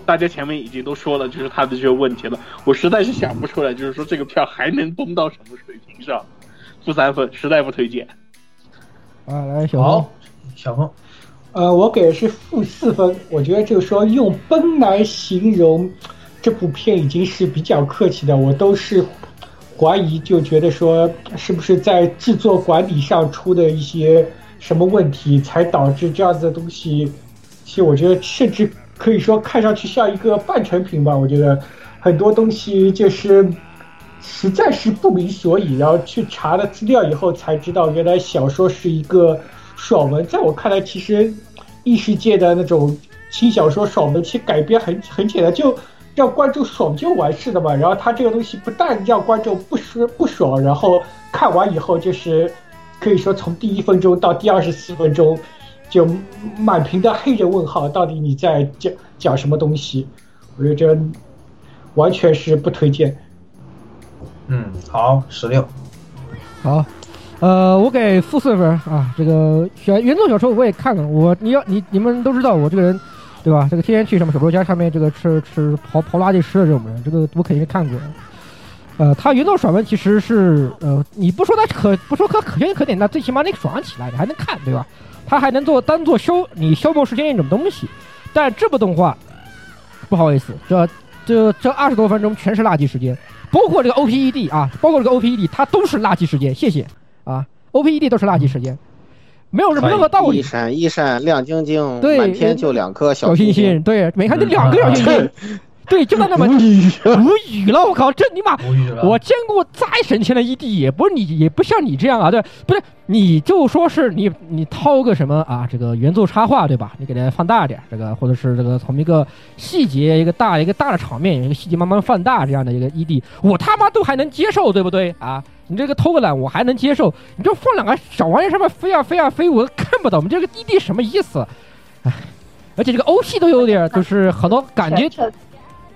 大家前面已经都说了，就是他的这个问题了，我实在是想不出来，就是说这个票还能崩到什么水平上？负三分，实在不推荐。啊，来小好峰，，小峰，呃，我给的是负四分。我觉得就是说用崩来形容这部片已经是比较客气的，我都是怀疑，就觉得说是不是在制作管理上出的一些什么问题，才导致这样子的东西。其实我觉得甚至可以说看上去像一个半成品吧。我觉得很多东西就是实在是不明所以，然后去查了资料以后才知道，原来小说是一个爽文。在我看来，其实异世界的那种轻小说爽文，其实改编很很简单，就让观众爽就完事了嘛。然后他这个东西不但让观众不爽不爽，然后看完以后就是可以说从第一分钟到第二十四分钟，就满屏的黑人问号，到底你在讲讲什么东西？我觉得这完全是不推荐。嗯，好，十六，好，呃，我给负四分啊。这个选原作小说我也看了，我你要你你们都知道我这个人，对吧？这个天天去什么手作家上面这个吃吃刨刨垃圾吃的这种人，这个我肯定看过。呃，他原作爽文其实是呃，你不说他可不说可可圈可点，那最起码你爽起来，你还能看，对吧？他还能做当做消你消磨时间一种东西。但这部动画，不好意思，这这这二十多分钟全是垃圾时间，包括这个 OPED 啊，包括这个 OPED，它都是垃圾时间。谢谢啊，OPED 都是垃圾时间，没有什么任何道理。一闪一闪亮晶晶，对满天就两颗小星星星，。对，每看这两个小星星，对，就在那么无语无语了，我靠，这尼玛，无语了。我见过再神仙的 ED，也不是你，也不像你这样啊，对，不是，你就说是你你掏个什么啊，这个原作插画对吧？你给它放大点，这个或者是这个从一个细节一个大一个大的场面，一个细节慢慢放大这样的一个 ED，我他妈都还能接受，对不对啊？你这个偷个懒我还能接受，你就放两个小玩意儿上面飞啊飞啊飞，我看不懂，你这个 ED 什么意思？唉，而且这个 OP 都有点就是很多感觉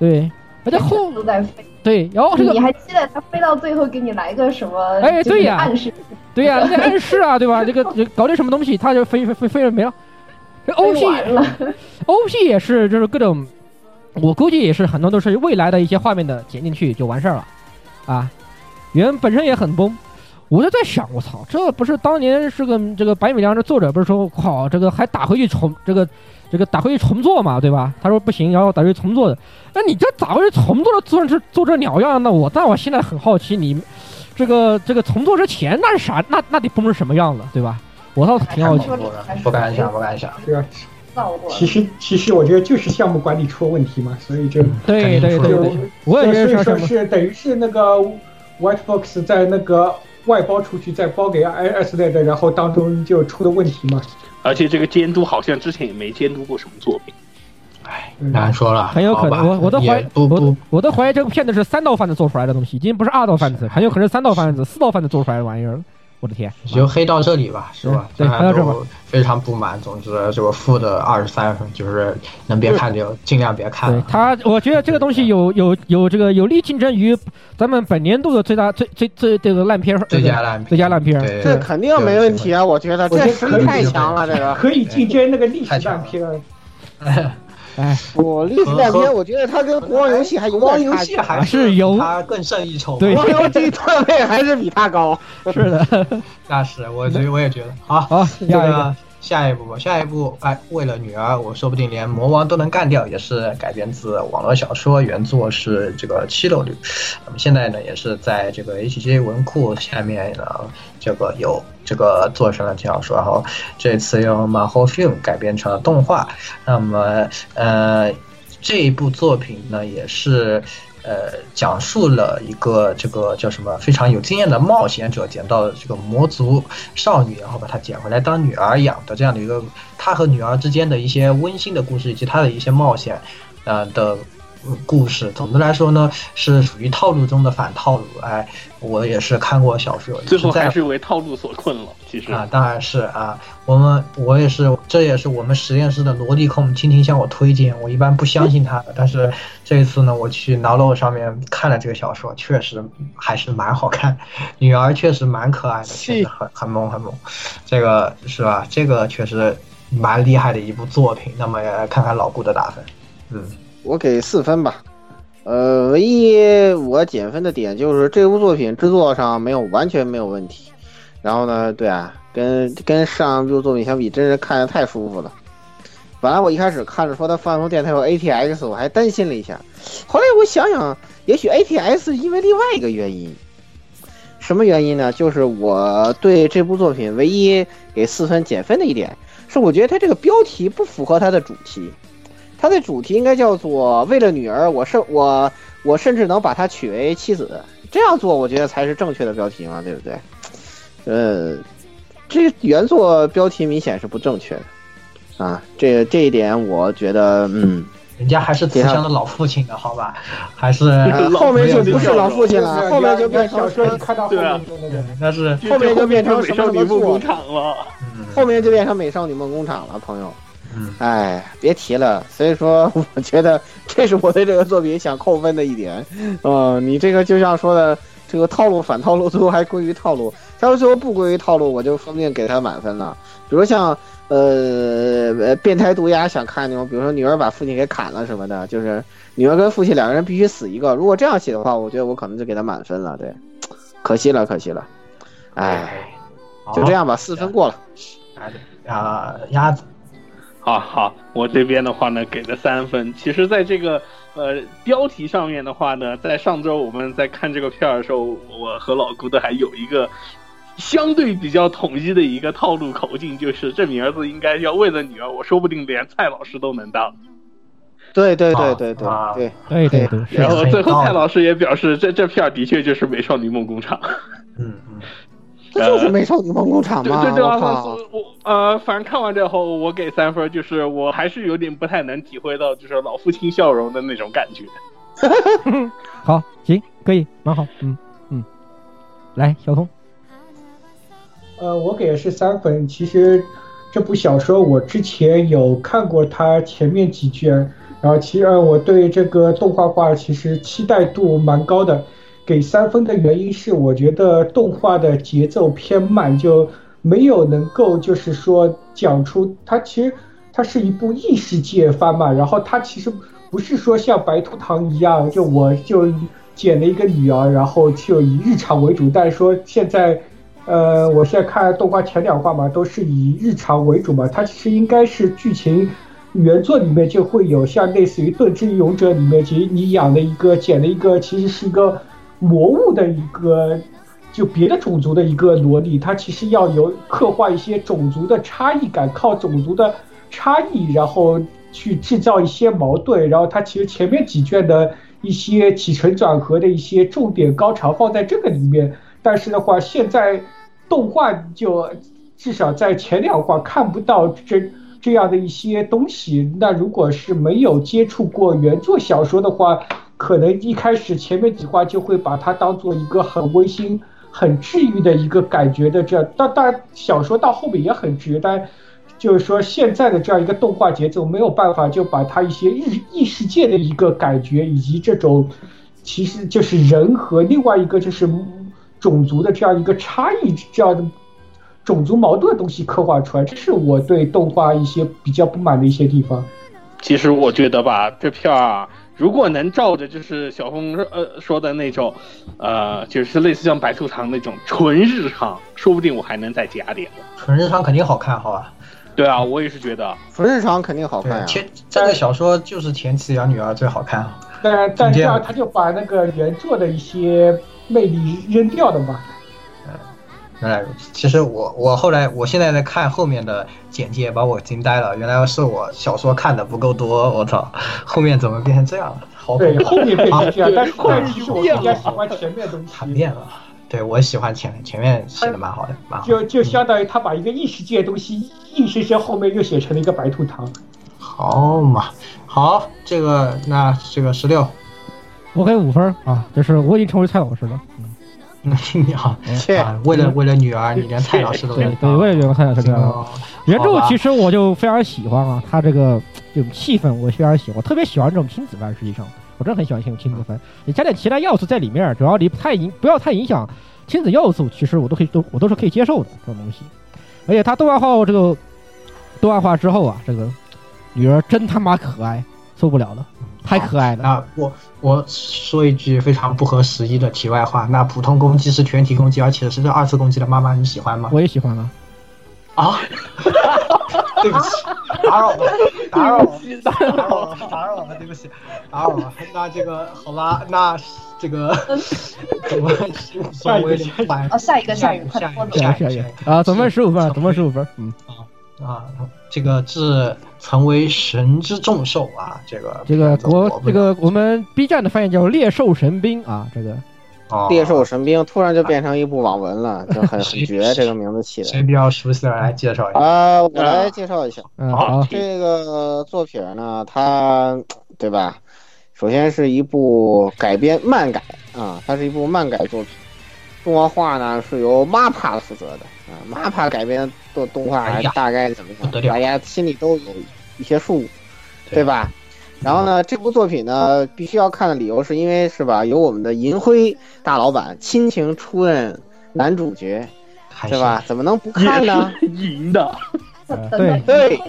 对，而且后都在飞。对，然后这个你还期待他飞到最后给你来个什么？哎对呀暗示。对呀、那暗示啊，对吧？这个搞点什么东西，他就飞飞飞飞了没了。这 OP 完了，OP 也是，就是各种，我估计也是很多都是未来的一些画面的剪进去就完事儿了，啊，原本身也很崩。我就在想，我操，这不是当年是个这个白米良的作者不是说，靠，这个还打回去重这个这个打回去重做嘛，对吧？他说不行，然后打回去重做的。那你这打回去重做的做成做这鸟样，那我但我现在很好奇，你这个这个重做之前那是啥？那那得崩成什么样子，对吧？我倒是挺好奇。的不敢想，不敢想。对啊，其实其实我觉得就是项目管理出了问题嘛，所以就对对对对，我也觉得所以说是等于是那个 White Box 在那个外包出去，再包给 IS 类的，然后当中就出的问题嘛。而且这个监督好像之前也没监督过什么作品。唉，难说了，很有可能，我我都怀疑，我，我都怀疑这个片子是三道贩子做出来的东西，已经不是二道贩子，很有可能是三道贩子、四道贩子做出来的玩意儿。我的天，就黑到这里吧，是吧？对，黑到这吧。非常不满，总之这个负的二十三分，就是能别看就尽量别看。对他，我觉得这个东西有有有这个有力竞争于咱们本年度的最大最最最这个烂片，最佳烂最佳烂片，这肯定没问题啊！我觉得这实力太强了，这个可以竞争那个历史烂片。哎，我历史烂片，我觉得它跟国王游戏还有国王游戏还是有它更胜一筹。对，国王游戏段位还是比它高。是的，那是我觉得我也觉得。好，好，这个下一步吧，下一步哎，为了女儿，我说不定连魔王都能干掉，也是改编自网络小说，原作是这个七楼绿。那么现在呢，也是在这个 HJ 文库下面呢，这个有这个做成了小说，然后这次用马后 film 改编成了动画。那么呃，这一部作品呢，也是。呃，讲述了一个这个叫什么非常有经验的冒险者捡到这个魔族少女，然后把她捡回来当女儿养的这样的一个她和女儿之间的一些温馨的故事，以及她的一些冒险，呃的故事。总的来说呢，是属于套路中的反套路。哎，我也是看过小说，最后还是为套路所困了。其实啊，当然是啊，我们我也是，这也是我们实验室的萝莉控青青向我推荐，我一般不相信他的，但是这一次呢，我去 n o l o 上面看了这个小说，确实还是蛮好看，女儿确实蛮可爱的，确实很很萌很萌，这个是吧？这个确实蛮厉害的一部作品。那么看看老顾的打分，嗯。我给四分吧。呃，唯一我减分的点就是这部作品制作上没有完全没有问题。然后呢，对啊，跟跟上部作品相比，真是看着太舒服了。本来我一开始看着说它放送电台有 ATX，我还担心了一下。后来我想想，也许 ATX 因为另外一个原因。什么原因呢？就是我对这部作品唯一给四分减分的一点，是我觉得它这个标题不符合它的主题。它的主题应该叫做“为了女儿，我甚我我甚至能把她娶为妻子”。这样做，我觉得才是正确的标题嘛，对不对？呃，这原作标题明显是不正确的啊。这这一点，我觉得，嗯。人家还是慈祥的老父亲的好吧？还是后面就不是老父亲了，后面就变成说你看到后面就那个，那是后面就变成美少女梦工厂了，后面就变成美少女梦工厂了，朋友。哎，别提了。所以说，我觉得这是我对这个作品想扣分的一点。嗯，你这个就像说的，这个套路反套路，最后还归于套路。他要最后不归于套路，我就说不定给他满分了。比如像。呃呃，变态毒牙想看那种，比如说女儿把父亲给砍了什么的，就是女儿跟父亲两个人必须死一个。如果这样写的话，我觉得我可能就给他满分了。对，可惜了，可惜了。哎，就这样吧，四分过了。啊，鸭子，好好，我这边的话呢，给了三分。其实，在这个呃标题上面的话呢，在上周我们在看这个片儿的时候，我和老姑都还有一个相对比较统一的一个套路口径，就是这名字应该要为了女儿，我说不定连蔡老师都能当。对对对对对对对对对。然后最后蔡老师也表示，这这片儿的确就是《美少女梦工厂》。嗯，这就是《美少女梦工厂》吗？这这我呃，反正看完之后，我给三分，就是我还是有点不太能体会到，就是老父亲笑容的那种感觉。好，行，可以，蛮好，嗯嗯，来，小通。呃，我给的是三分。其实这部小说我之前有看过它前面几卷，然后其实我对这个动画化其实期待度蛮高的。给三分的原因是我觉得动画的节奏偏慢，就没有能够就是说讲出它其实它是一部异世界番嘛，然后它其实不是说像白兔糖一样，就我就捡了一个女儿，然后就以日常为主，但是说现在。呃，我现在看动画前两话嘛，都是以日常为主嘛。它其实应该是剧情原作里面就会有像类似于《盾之勇者》里面，其实你养的一个捡了一个，其实是一个魔物的一个，就别的种族的一个萝莉。它其实要有刻画一些种族的差异感，靠种族的差异，然后去制造一些矛盾。然后它其实前面几卷的一些起承转合的一些重点高潮放在这个里面，但是的话现在。动画就至少在前两话看不到这这样的一些东西。那如果是没有接触过原作小说的话，可能一开始前面几话就会把它当做一个很温馨、很治愈的一个感觉的。这当当然小说到后面也很治愈，但就是说现在的这样一个动画节奏没有办法就把它一些异异世界的一个感觉，以及这种其实就是人和另外一个就是。种族的这样一个差异，这样的种族矛盾的东西刻画出来，这是我对动画一些比较不满的一些地方。其实我觉得吧，这片儿如果能照着就是小峰呃说的那种，呃，就是类似像白兔糖那种纯日常，说不定我还能再加点。纯日常肯定好看，好吧？对啊，我也是觉得纯日常肯定好看啊。前这个小说就是前妻养女儿最好看。但但这样他就把那个原作的一些。魅力扔掉的吧？嗯，原来如此。其实我我后来我现在在看后面的简介，把我惊呆了。原来是我小说看的不够多，我操！后面怎么变成这样了？好对，后面变成这样，但是后面其实我更加喜欢前面的东西。变了，对我喜欢前前面写的蛮好的，蛮好。就就相当于他把一个异世界的东西硬生生后面又写成了一个白兔糖。好嘛，好，这个那这个十六。我给五分啊！就是我已经成为蔡老师了。嗯，你好，为了为了女儿，你连蔡老师都对对，为了女儿蔡老师。原著其实我就非常喜欢啊，他这个这种气氛我非常喜欢，特别喜欢这种亲子番。实际上，我真的很喜欢这种亲子番。你加点其他要素在里面，只要你不太影不要太影响亲子要素，其实我都可以都我都是可以接受的这种东西。而且他动画化这个动画化之后啊，这个女儿真他妈可爱，受不了了。太可爱了。那我我说一句非常不合时宜的题外话，那普通攻击是全体攻击，而且是这二次攻击的妈妈，你喜欢吗？我也喜欢啊。啊，对不起，打扰了，打扰了，打扰了，打扰了，对不起，打扰了。那这个好吧，那这个我们稍微缓哦，下一个，下一个，下一个，下一个啊，总分十五分，总分十五分，嗯啊，这个至成为神之众兽啊，这个这个国这个我们 B 站的翻译叫猎兽神兵啊，这个。猎兽神兵突然就变成一部网文了，就很很绝。这个名字起的，谁比较熟悉的来介绍一下啊？我来介绍一下。好，这个作品呢，它对吧？首先是一部改编漫改啊，它是一部漫改作品。动画画呢是由 MAPA 负责的啊，MAPA 改编的动画大概怎么样？大家心里都有一些数，对吧？然后呢，这部作品呢，必须要看的理由是因为是吧，有我们的银辉大老板亲情出任男主角，是吧？怎么能不看呢？银的，对对，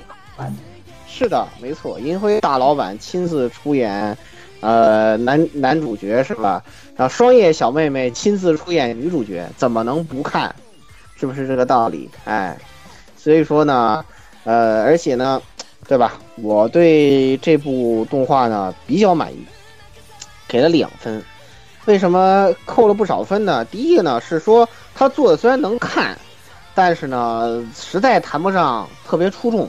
是的，没错，银辉大老板亲自出演，呃，男男主角是吧？然后双叶小妹妹亲自出演女主角，怎么能不看？是不是这个道理？哎，所以说呢，呃，而且呢。对吧？我对这部动画呢比较满意，给了两分。为什么扣了不少分呢？第一个呢是说他做的虽然能看，但是呢实在谈不上特别出众，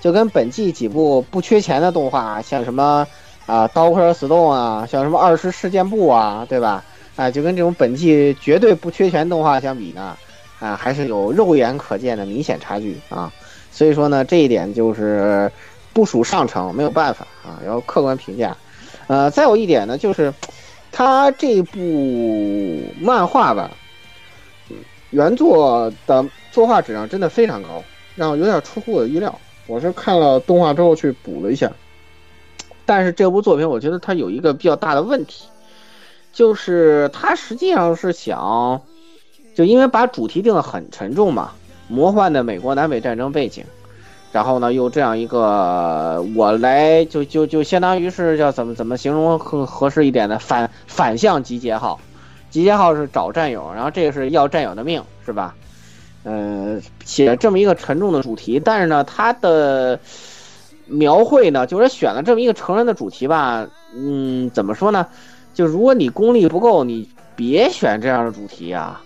就跟本季几部不缺钱的动画，像什么啊《刀客石头》啊，像什么《二十事件簿》啊，对吧？啊，就跟这种本季绝对不缺钱动画相比呢，啊，还是有肉眼可见的明显差距啊。所以说呢，这一点就是不属上乘，没有办法啊，要客观评价。呃，再有一点呢，就是他这部漫画吧，原作的作画质量真的非常高，让我有点出乎我的意料。我是看了动画之后去补了一下，但是这部作品我觉得它有一个比较大的问题，就是它实际上是想，就因为把主题定的很沉重嘛。魔幻的美国南北战争背景，然后呢，又这样一个我来就就就相当于是叫怎么怎么形容更合适一点的反反向集结号，集结号是找战友，然后这个是要战友的命，是吧？嗯，写这么一个沉重的主题，但是呢，它的描绘呢，就是选了这么一个成人的主题吧，嗯，怎么说呢？就如果你功力不够，你别选这样的主题啊。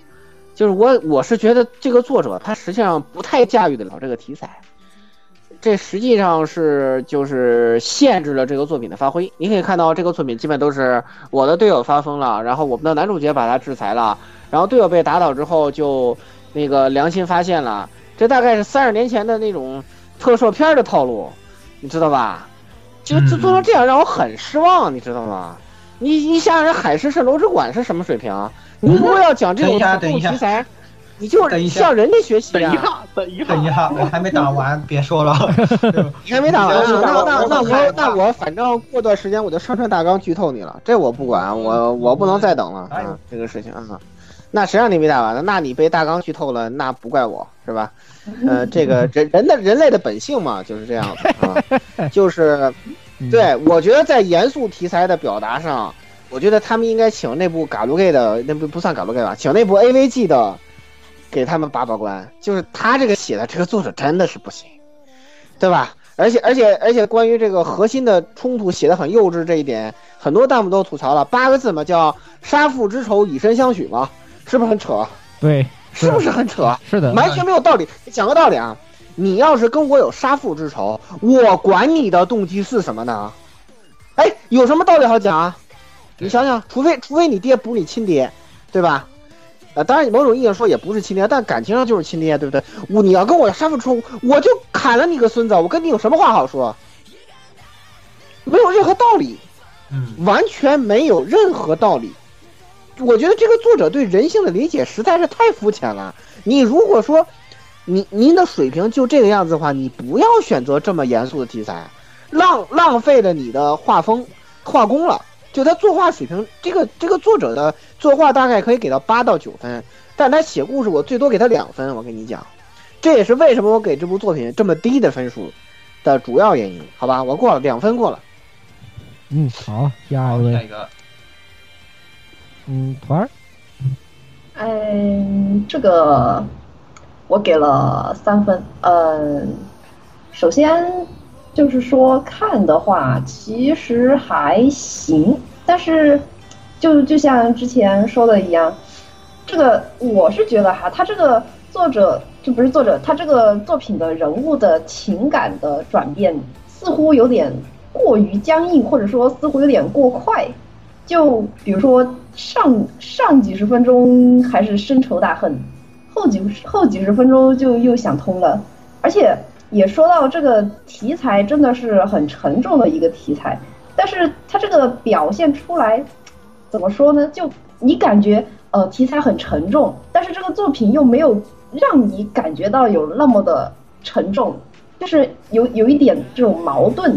就是我，我是觉得这个作者他实际上不太驾驭得了这个题材，这实际上是就是限制了这个作品的发挥。你可以看到这个作品基本都是我的队友发疯了，然后我们的男主角把他制裁了，然后队友被打倒之后就那个良心发现了，这大概是三十年前的那种特摄片的套路，你知道吧？就就做成这样让我很失望，你知道吗？你你想想，海市蜃楼之馆是什么水平啊？你如果要讲这种题材，你就向人家学习。等一下，等一下，等一下，我还没打完，别说了。你还没打完，那那那我那我反正过段时间我就上传大纲剧透你了，这我不管，我我不能再等了啊，这个事情啊。那谁让你没打完呢？那你被大纲剧透了，那不怪我是吧？呃，这个人人的人类的本性嘛，就是这样子啊，就是对我觉得在严肃题材的表达上。我觉得他们应该请那部《嘎鲁盖》的，那不不算《嘎鲁盖》吧，请那部 AVG 的，给他们把把关。就是他这个写的这个作者真的是不行，对吧？而且而且而且，关于这个核心的冲突写的很幼稚这一点，很多弹幕都吐槽了。八个字嘛，叫“杀父之仇，以身相许”嘛，是不是很扯？对，是不是很扯？是的，完全没有道理。讲个道理啊，你要是跟我有杀父之仇，我管你的动机是什么呢？哎，有什么道理好讲啊？你想想，除非除非你爹不是你亲爹，对吧？呃，当然，某种意义上说也不是亲爹，但感情上就是亲爹，对不对？我你要跟我杀父仇，我就砍了你个孙子，我跟你有什么话好说？没有任何道理，嗯，完全没有任何道理。我觉得这个作者对人性的理解实在是太肤浅了。你如果说，你您的水平就这个样子的话，你不要选择这么严肃的题材，浪浪费了你的画风画工了。就他作画水平，这个这个作者的作画大概可以给到八到九分，但他写故事我最多给他两分。我跟你讲，这也是为什么我给这部作品这么低的分数的主要原因。好吧，我过了两分过了。嗯，好，下一位，下一个，嗯，团儿，嗯，这个我给了三分。嗯，首先就是说看的话，其实还行，但是就就像之前说的一样，这个我是觉得哈，他这个作者就不是作者，他这个作品的人物的情感的转变似乎有点过于僵硬，或者说似乎有点过快。就比如说上上几十分钟还是深仇大恨，后几后几十分钟就又想通了，而且也说到这个题材真的是很沉重的一个题材，但是它这个表现出来，怎么说呢？就你感觉呃题材很沉重，但是这个作品又没有让你感觉到有那么的沉重，就是有有一点这种矛盾。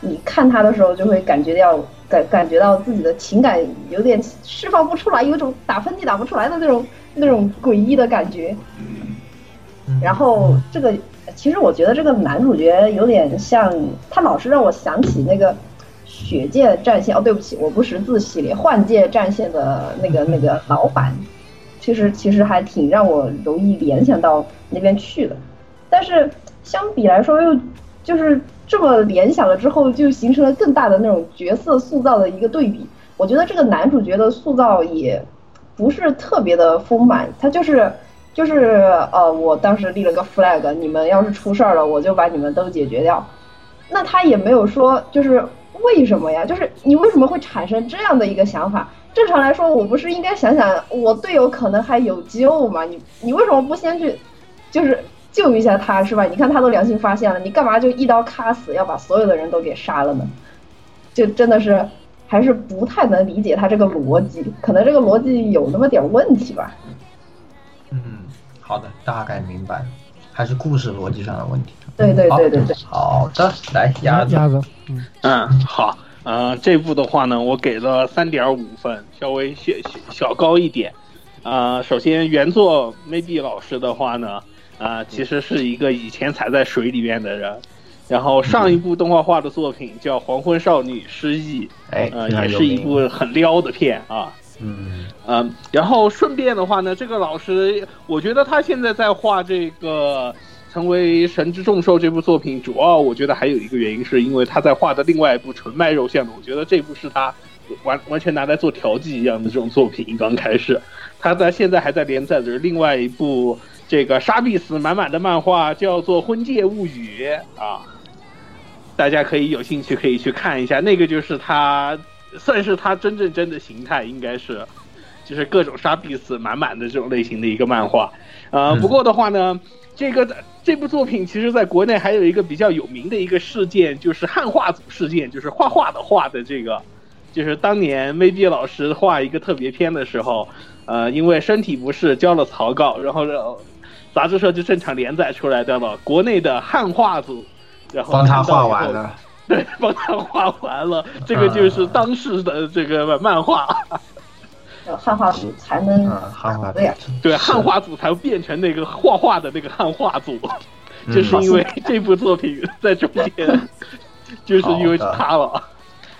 你看他的时候就会感觉到感感觉到自己的情感有点释放不出来，有种打喷嚏打不出来的那种那种诡异的感觉。然后这个其实我觉得这个男主角有点像，他老是让我想起那个《血界战线》哦，对不起，我不识字系列《幻界战线》的那个那个老板，其实其实还挺让我容易联想到那边去的。但是相比来说，又就是这么联想了之后，就形成了更大的那种角色塑造的一个对比。我觉得这个男主角的塑造也不是特别的丰满，他就是就是呃，我当时立了个 flag，你们要是出事儿了，我就把你们都解决掉。那他也没有说就是为什么呀？就是你为什么会产生这样的一个想法？正常来说，我不是应该想想我队友可能还有救吗？你你为什么不先去就是？救一下他是吧？你看他都良心发现了，你干嘛就一刀咔死，要把所有的人都给杀了呢？就真的是还是不太能理解他这个逻辑，可能这个逻辑有那么点问题吧。嗯，好的，大概明白，还是故事逻辑上的问题。对对对对对。好的，来鸭子。鸭子，嗯嗯，好，呃，这部的话呢，我给了三点五分，稍微小小高一点。啊，首先原作 maybe 老师的话呢。啊，其实是一个以前踩在水里面的人，然后上一部动画化的作品叫《黄昏少女失忆》，哎，呃，也是一部很撩的片啊。嗯嗯，然后顺便的话呢，这个老师，我觉得他现在在画这个《成为神之众兽》这部作品，主要我觉得还有一个原因，是因为他在画的另外一部纯卖肉向的，我觉得这部是他完完全拿来做调剂一样的这种作品。刚开始，他在现在还在连载着另外一部。这个杀必死满满的漫画叫做《婚戒物语》啊，大家可以有兴趣可以去看一下，那个就是他算是他真正真的形态，应该是就是各种杀必死满满的这种类型的一个漫画。呃，不过的话呢，这个这部作品其实在国内还有一个比较有名的一个事件，就是汉化组事件，就是画画的画的这个，就是当年 maybe 老师画一个特别篇的时候，呃，因为身体不适交了草稿，然后让。杂志社就正常连载出来的了，国内的汉化组，然后帮他画完了，对，帮他画完了，这个就是当时的这个漫画，汉化组才能汉化对呀，对，汉化组才变成那个画画的那个汉化组，就是因为这部作品在中间，就是因为他了，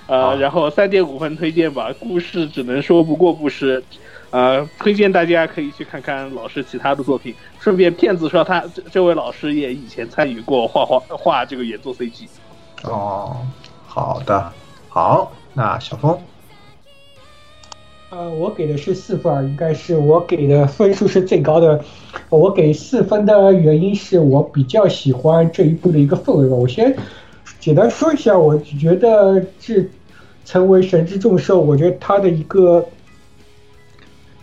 呃，然后三点五分推荐吧，故事只能说不过不失。呃，推荐大家可以去看看老师其他的作品。顺便，骗子说他这这位老师也以前参与过画画画这个原作 CG。哦，好的，好，那小峰。呃，我给的是四分，应该是我给的分数是最高的。我给四分的原因是我比较喜欢这一部的一个氛围吧。我先简单说一下，我觉得这成为神之众兽，我觉得它的一个。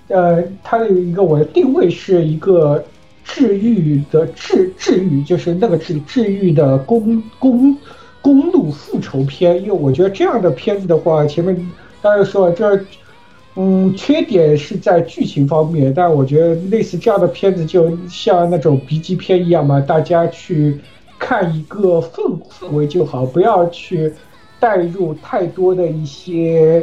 呃，它的一个我的定位是一个治愈的治治愈，就是那个治治愈的公公公路复仇片。因为我觉得这样的片子的话，前面大家说这，嗯，缺点是在剧情方面，但我觉得类似这样的片子就像那种 B 级片一样嘛，大家去看一个氛氛围就好，不要去带入太多的一些。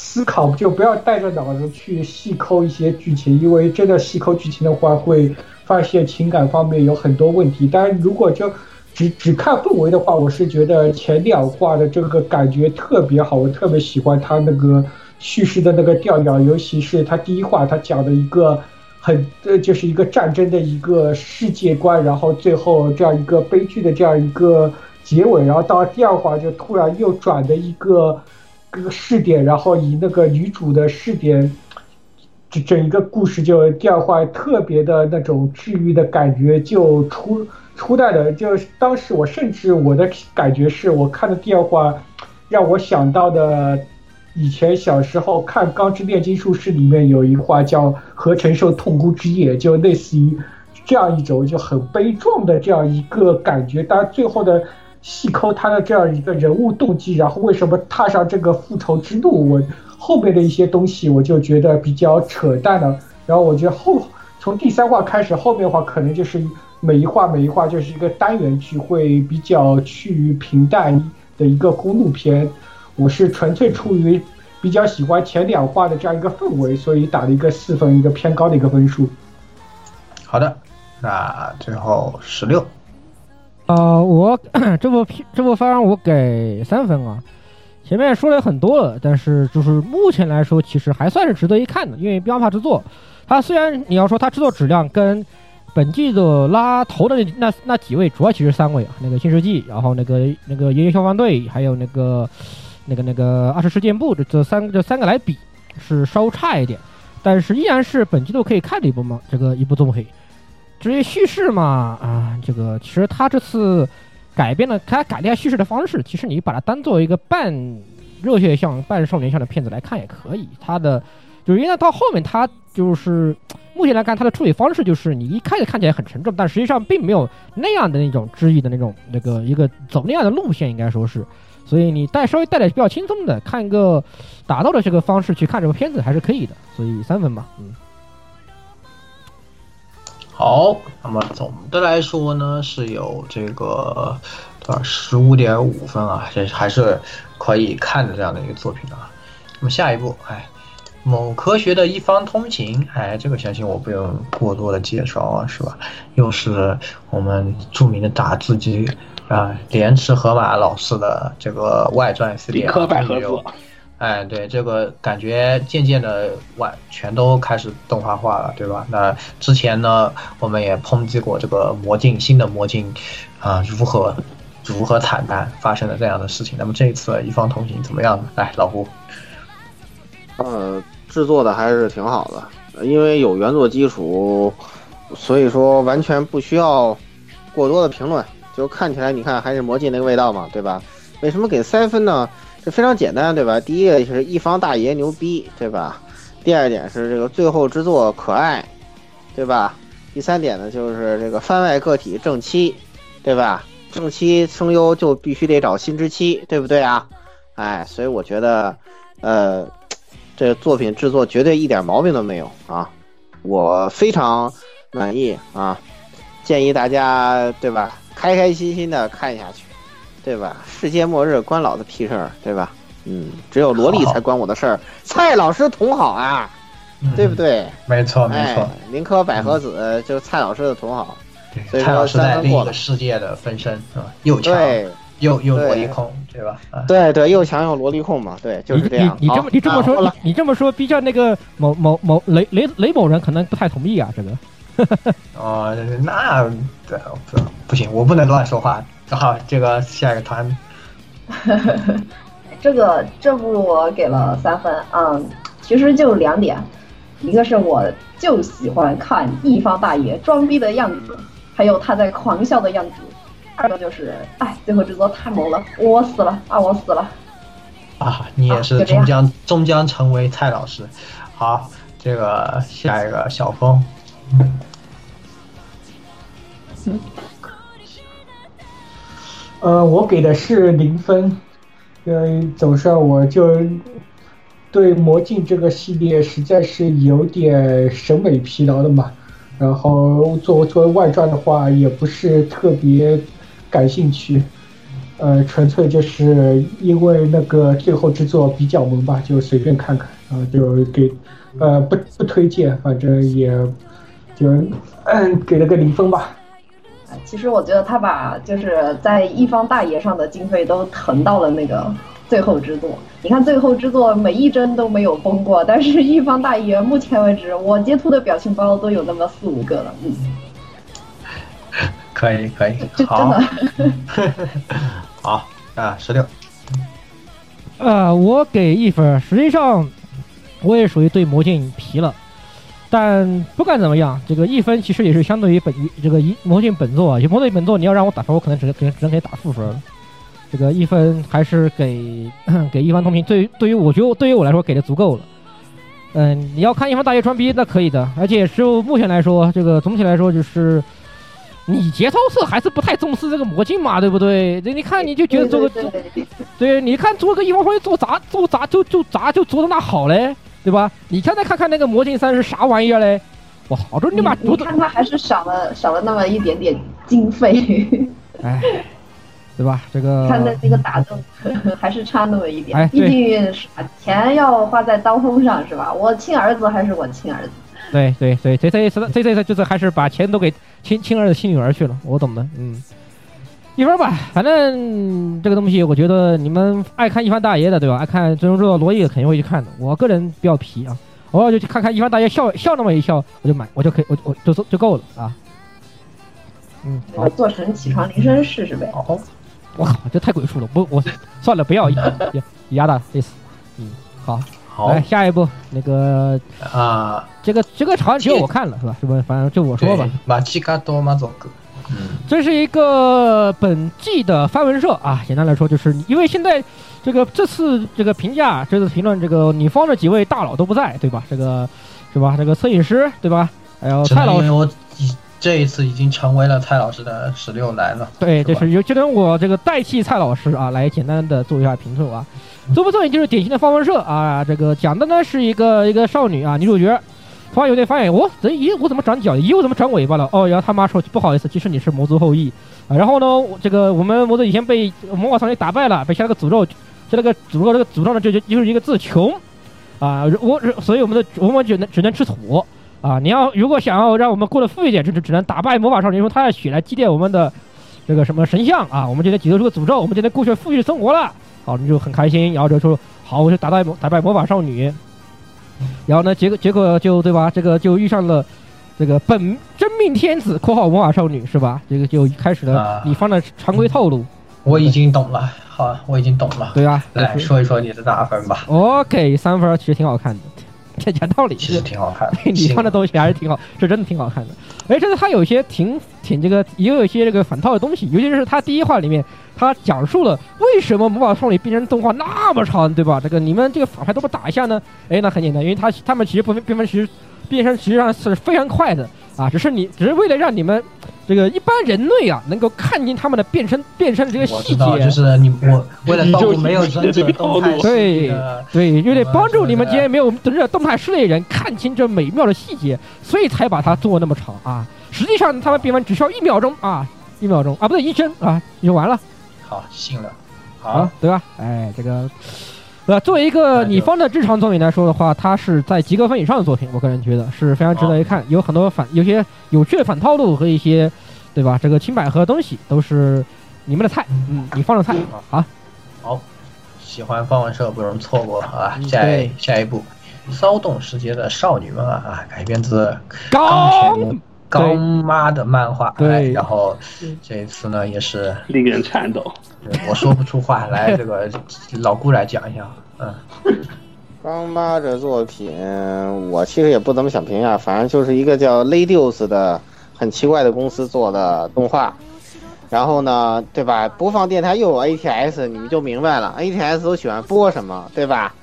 思考就不要带着脑子去细抠一些剧情，因为真的细抠剧情的话，会发现情感方面有很多问题。但如果就只只看氛围的话，我是觉得前两话的这个感觉特别好，我特别喜欢他那个叙事的那个调调，尤其是他第一话他讲的一个很呃就是一个战争的一个世界观，然后最后这样一个悲剧的这样一个结尾，然后到第二话就突然又转的一个个试点，然后以那个女主的试点。这整一个故事就第二话特别的那种治愈的感觉就出出来了，就当时我甚至我的感觉是我看的第二话，让我想到的以前小时候看《钢之炼金术士》里面有一话叫“何承受痛哭之夜”，就类似于这样一种就很悲壮的这样一个感觉。当然最后的细抠他的这样一个人物动机，然后为什么踏上这个复仇之路，我。后面的一些东西我就觉得比较扯淡了，然后我觉得后从第三话开始，后面的话可能就是每一话每一话就是一个单元剧，会比较趋于平淡的一个公路片。我是纯粹出于比较喜欢前两话的这样一个氛围，所以打了一个四分，一个偏高的一个分数。好的，那最后十六。呃，我 这部片这部番我给三分啊。前面说了很多了，但是就是目前来说，其实还算是值得一看的。因为标帕制作，它虽然你要说它制作质量跟本季的拉头的那那那几位，主要其实三位啊，那个新世纪，然后那个那个爷爷消防队，还有那个那个那个二十世件部这这三这三个来比是稍差一点，但是依然是本季度可以看的一部嘛，这个一部综合。至于叙事嘛，啊，这个其实他这次。改变了他改变叙事的方式，其实你把它当做一个半热血向、半少年向的片子来看也可以。他的就是因为到后面，他就是目前来看，他的处理方式就是你一开始看起来很沉重，但实际上并没有那样的那种质疑的那种那个一个走那样的路线，应该说是。所以你带稍微带点比较轻松的看一个打斗的这个方式去看这个片子还是可以的。所以三分吧，嗯。好，那么总的来说呢，是有这个多少十五点五分啊，这还是可以看的这样的一个作品啊。那么下一步，哎，某科学的一方通行，哎，这个相信我不用过多的介绍啊，是吧？又是我们著名的打字机啊，莲池河马老师的这个外传系列，科百合子。哎，对，这个感觉渐渐的完全都开始动画化了，对吧？那之前呢，我们也抨击过这个魔镜新的魔镜，啊，如何如何惨淡发生了这样的事情。那么这一次一方同行怎么样呢？来，老胡，呃，制作的还是挺好的，因为有原作基础，所以说完全不需要过多的评论，就看起来你看还是魔镜那个味道嘛，对吧？为什么给三分呢？非常简单，对吧？第一个就是一方大爷牛逼，对吧？第二点是这个最后之作可爱，对吧？第三点呢就是这个番外个体正妻，对吧？正妻声优就必须得找新之妻，对不对啊？哎，所以我觉得，呃，这作品制作绝对一点毛病都没有啊，我非常满意啊，建议大家对吧，开开心心的看下去。对吧？世界末日关老子屁事儿，对吧？嗯，只有萝莉才关我的事儿。蔡老师同好啊，对不对？没错，没错。林科百合子就是蔡老师的同好。对，蔡老师在另一个世界的分身是吧？又强又又萝莉控，对吧？对对，又强又萝莉控嘛，对，就是这样。你这么你这么说，你这么说，B 站那个某某某雷雷雷某人可能不太同意啊，这个。哦，那对不不行，我不能乱说话。好，这个下一个团，这个这部我给了三分，嗯，其实就两点，一个是我就喜欢看一方大爷装逼的样子，还有他在狂笑的样子，二个就是，哎，最后制作太猛了，我死了啊，我死了，啊，你也是终将终将成为蔡老师，好，这个下一个小峰，嗯。呃，我给的是零分，因为总上我就对魔镜这个系列实在是有点审美疲劳的嘛。然后作作为外传的话，也不是特别感兴趣。呃，纯粹就是因为那个最后制作比较萌吧，就随便看看，然后就给呃不不推荐，反正也就嗯给了个零分吧。其实我觉得他把就是在一方大爷上的经费都腾到了那个最后之作。你看最后之作每一帧都没有崩过，但是一方大爷目前为止我截图的表情包都有那么四五个了。嗯，可以可以，这 真好的。好啊，十六，呃，我给一分。实际上，我也属于对魔镜皮了，但不管怎么样，这个一分其实也是相对于本这个一魔镜本作啊，魔镜本作你要让我打分，我可能只能只能只能给打负分。这个一分还是给 给一方通平，对于对于我觉得对于我来说给的足够了。嗯，你要看一方大爷装逼那可以的，而且就目前来说，这个总体来说就是。你节操社还是不太重视这个魔镜嘛，对不对？这你看你就觉得做个对对你看做个一方会做砸做砸就就砸就做的那好嘞，对吧？你看再看看那个魔镜三是啥玩意儿嘞？我操，这你妈你你看他还是少了少了那么一点点经费，哎，对吧？这个看的这个打斗 还是差那么一点。哎毕竟钱要花在刀锋上是吧？我亲儿子还是我亲儿子。对对对，这这这这次就是还是把钱都给亲亲儿子亲女儿去了，我懂的，嗯。一分吧，反正这个东西，我觉得你们爱看一番大爷的，对吧？爱看最终之道罗毅肯定会去看的。我个人比较皮啊，偶尔就去看看一番大爷笑笑那么一笑，我就买，我就可以，我我就就就够了啊。嗯，好那个，做成起床铃声试试呗。哦，我靠，这太鬼畜了，不，我算了，不要压压大意思。嗯，好，好来下一步，那个啊，这个这个好像只有我看了是吧？是不？反正就我说吧。马奇卡多马佐格，嗯，这是一个本季的发文社啊，简单来说，就是因为现在这个这次这个评价，这次评论这个女方的几位大佬都不在，对吧？这个是吧？这个摄影师对吧？还有蔡老师，我已这一次已经成为了蔡老师的十六来了，对，这吧是由就等我这个代替蔡老师啊，来简单的做一下评述啊。这部作品就是典型的方文社啊，这个讲的呢是一个一个少女啊，女主角。突然有点发现，我这咦，我怎么长脚了？咦，我怎么长尾巴了？哦，然后他妈说不好意思，其实你是魔族后裔啊。然后呢，这个我们魔族以前被魔法少女打败了，被下了个诅咒，就那个诅咒，这个诅咒呢就就就是一个字穷啊。我所以我们的我们只能只能吃土啊。你要如果想要让我们过得富一点，就只只能打败魔法少女，用她的血来祭奠我们的这个什么神像啊。我们就能解脱出个诅咒，我们就能过上富裕生活了。好，你就很开心，然后就说好，我就打败打败魔法少女。然后呢，结果结果就对吧？这个就遇上了这个本真命天子（括号魔法少女）是吧？这个就开始了啊你方的常规套路。我已经懂了，好，我已经懂了，对啊，来说一说你的打分吧，我给三分，其实挺好看的。这讲道理，其实挺好看的，你方的东西还是挺好，是真的挺好看的。而且这次它有一些挺挺这个，也有一些这个反套的东西，尤其是他第一话里面，它讲述了为什么魔法少女变身动画那么长，对吧？这个你们这个反派都不打一下呢？哎，那很简单，因为他他们其实不变分其实变身实际上是非常快的啊，只是你只是为了让你们这个一般人类啊能够看见他们的变身变身的这个细节，就。是你我为了照顾没有忍者动态对的，对，为了呃帮助你们这些没有忍者动态视力的人看清这美妙的细节，所以才把它做那么长啊。实际上他们变完只需要一秒钟啊，一秒钟啊，不对，一帧啊，就完了好信了，啊好，，对吧？哎，这个。呃，作为一个你方的日常作品来说的话，它是在及格分以上的作品，我个人觉得是非常值得一看，有很多反，有些有趣的反套路和一些，对吧？这个清百合东西都是你们的菜，嗯，你方的菜啊。好，喜欢方文社不容错过啊！嗯下对一下一步，骚动世界的少女们啊啊，改编自钢铁刚妈的漫画，对哎然后这一次呢也是令人颤抖。我说不出话来，这个老顾来讲一下，嗯，刚妈这作品，我其实也不怎么想评价，反正就是一个叫 Ladies 的很奇怪的公司做的动画。然后呢，对吧？播放电台又有 ATS，你们就明白了，ATS 都喜欢播什么，对吧？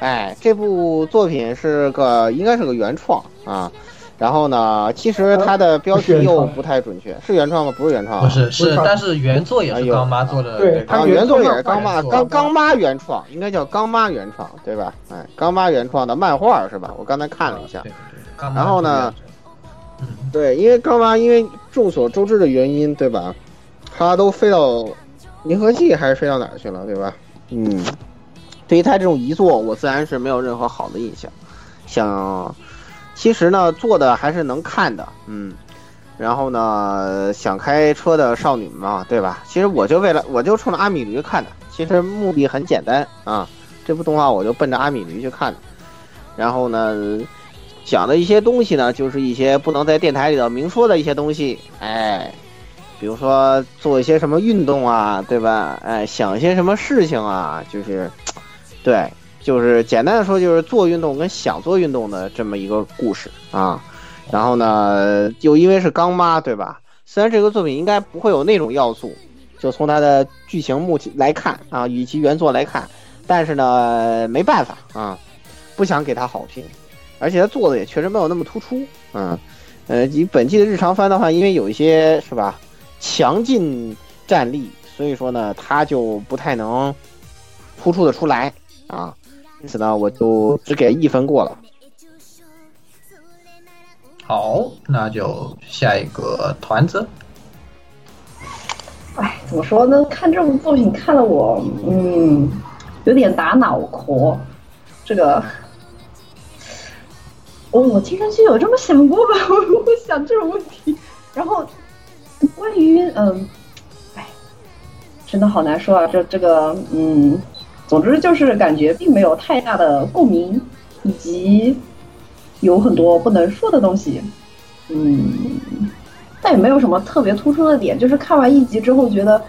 哎，这部作品是个应该是个原创啊。然后呢，其实它的标题又不太准确，是原创吗？不是原创啊，不是是，但是原作也是哎呦刚妈做的，对啊，它原作也是原刚妈作刚刚妈原创，应该叫刚妈原创，对吧？哎，刚妈原创的漫画是吧？我刚才看了一下对，对对刚妈然后呢对，因为刚妈因为众所周知的原因，对吧？他都飞到银河系还是飞到哪儿去了，对吧？嗯，对于他这种遗作，我自然是没有任何好的印象。想，其实呢，做的还是能看的，嗯。然后呢，想开车的少女嘛，对吧？其实我就为了，我就冲着阿米驴看的，其实目的很简单啊。这部动画我就奔着阿米驴去看的。然后呢，讲的一些东西呢，就是一些不能在电台里头明说的一些东西，哎，比如说做一些什么运动啊，对吧？哎，想一些什么事情啊，就是，对，就是简单的说，就是做运动跟想做运动的这么一个故事啊。然后呢，又因为是刚妈，对吧？虽然这个作品应该不会有那种要素，就从它的剧情目前来看啊，与其原作来看，但是呢，没办法啊，不想给它好评，而且它做的也确实没有那么突出，嗯，呃，以本季的日常番的话，因为有一些是吧，强劲战力，所以说呢，它就不太能突出的出来啊，因此呢，我就只给一分过了。好，那就下一个团子。哎，怎么说呢？看这部作品看了我，嗯，有点打脑壳。这个，哦，我青春期有这么想过吧？我会想这种问题。然后，关于嗯，哎，真的好难说啊。这这个，嗯，总之就是感觉并没有太大的共鸣，以及有很多不能说的东西。嗯，但也没有什么特别突出的点，就是看完一集之后觉得，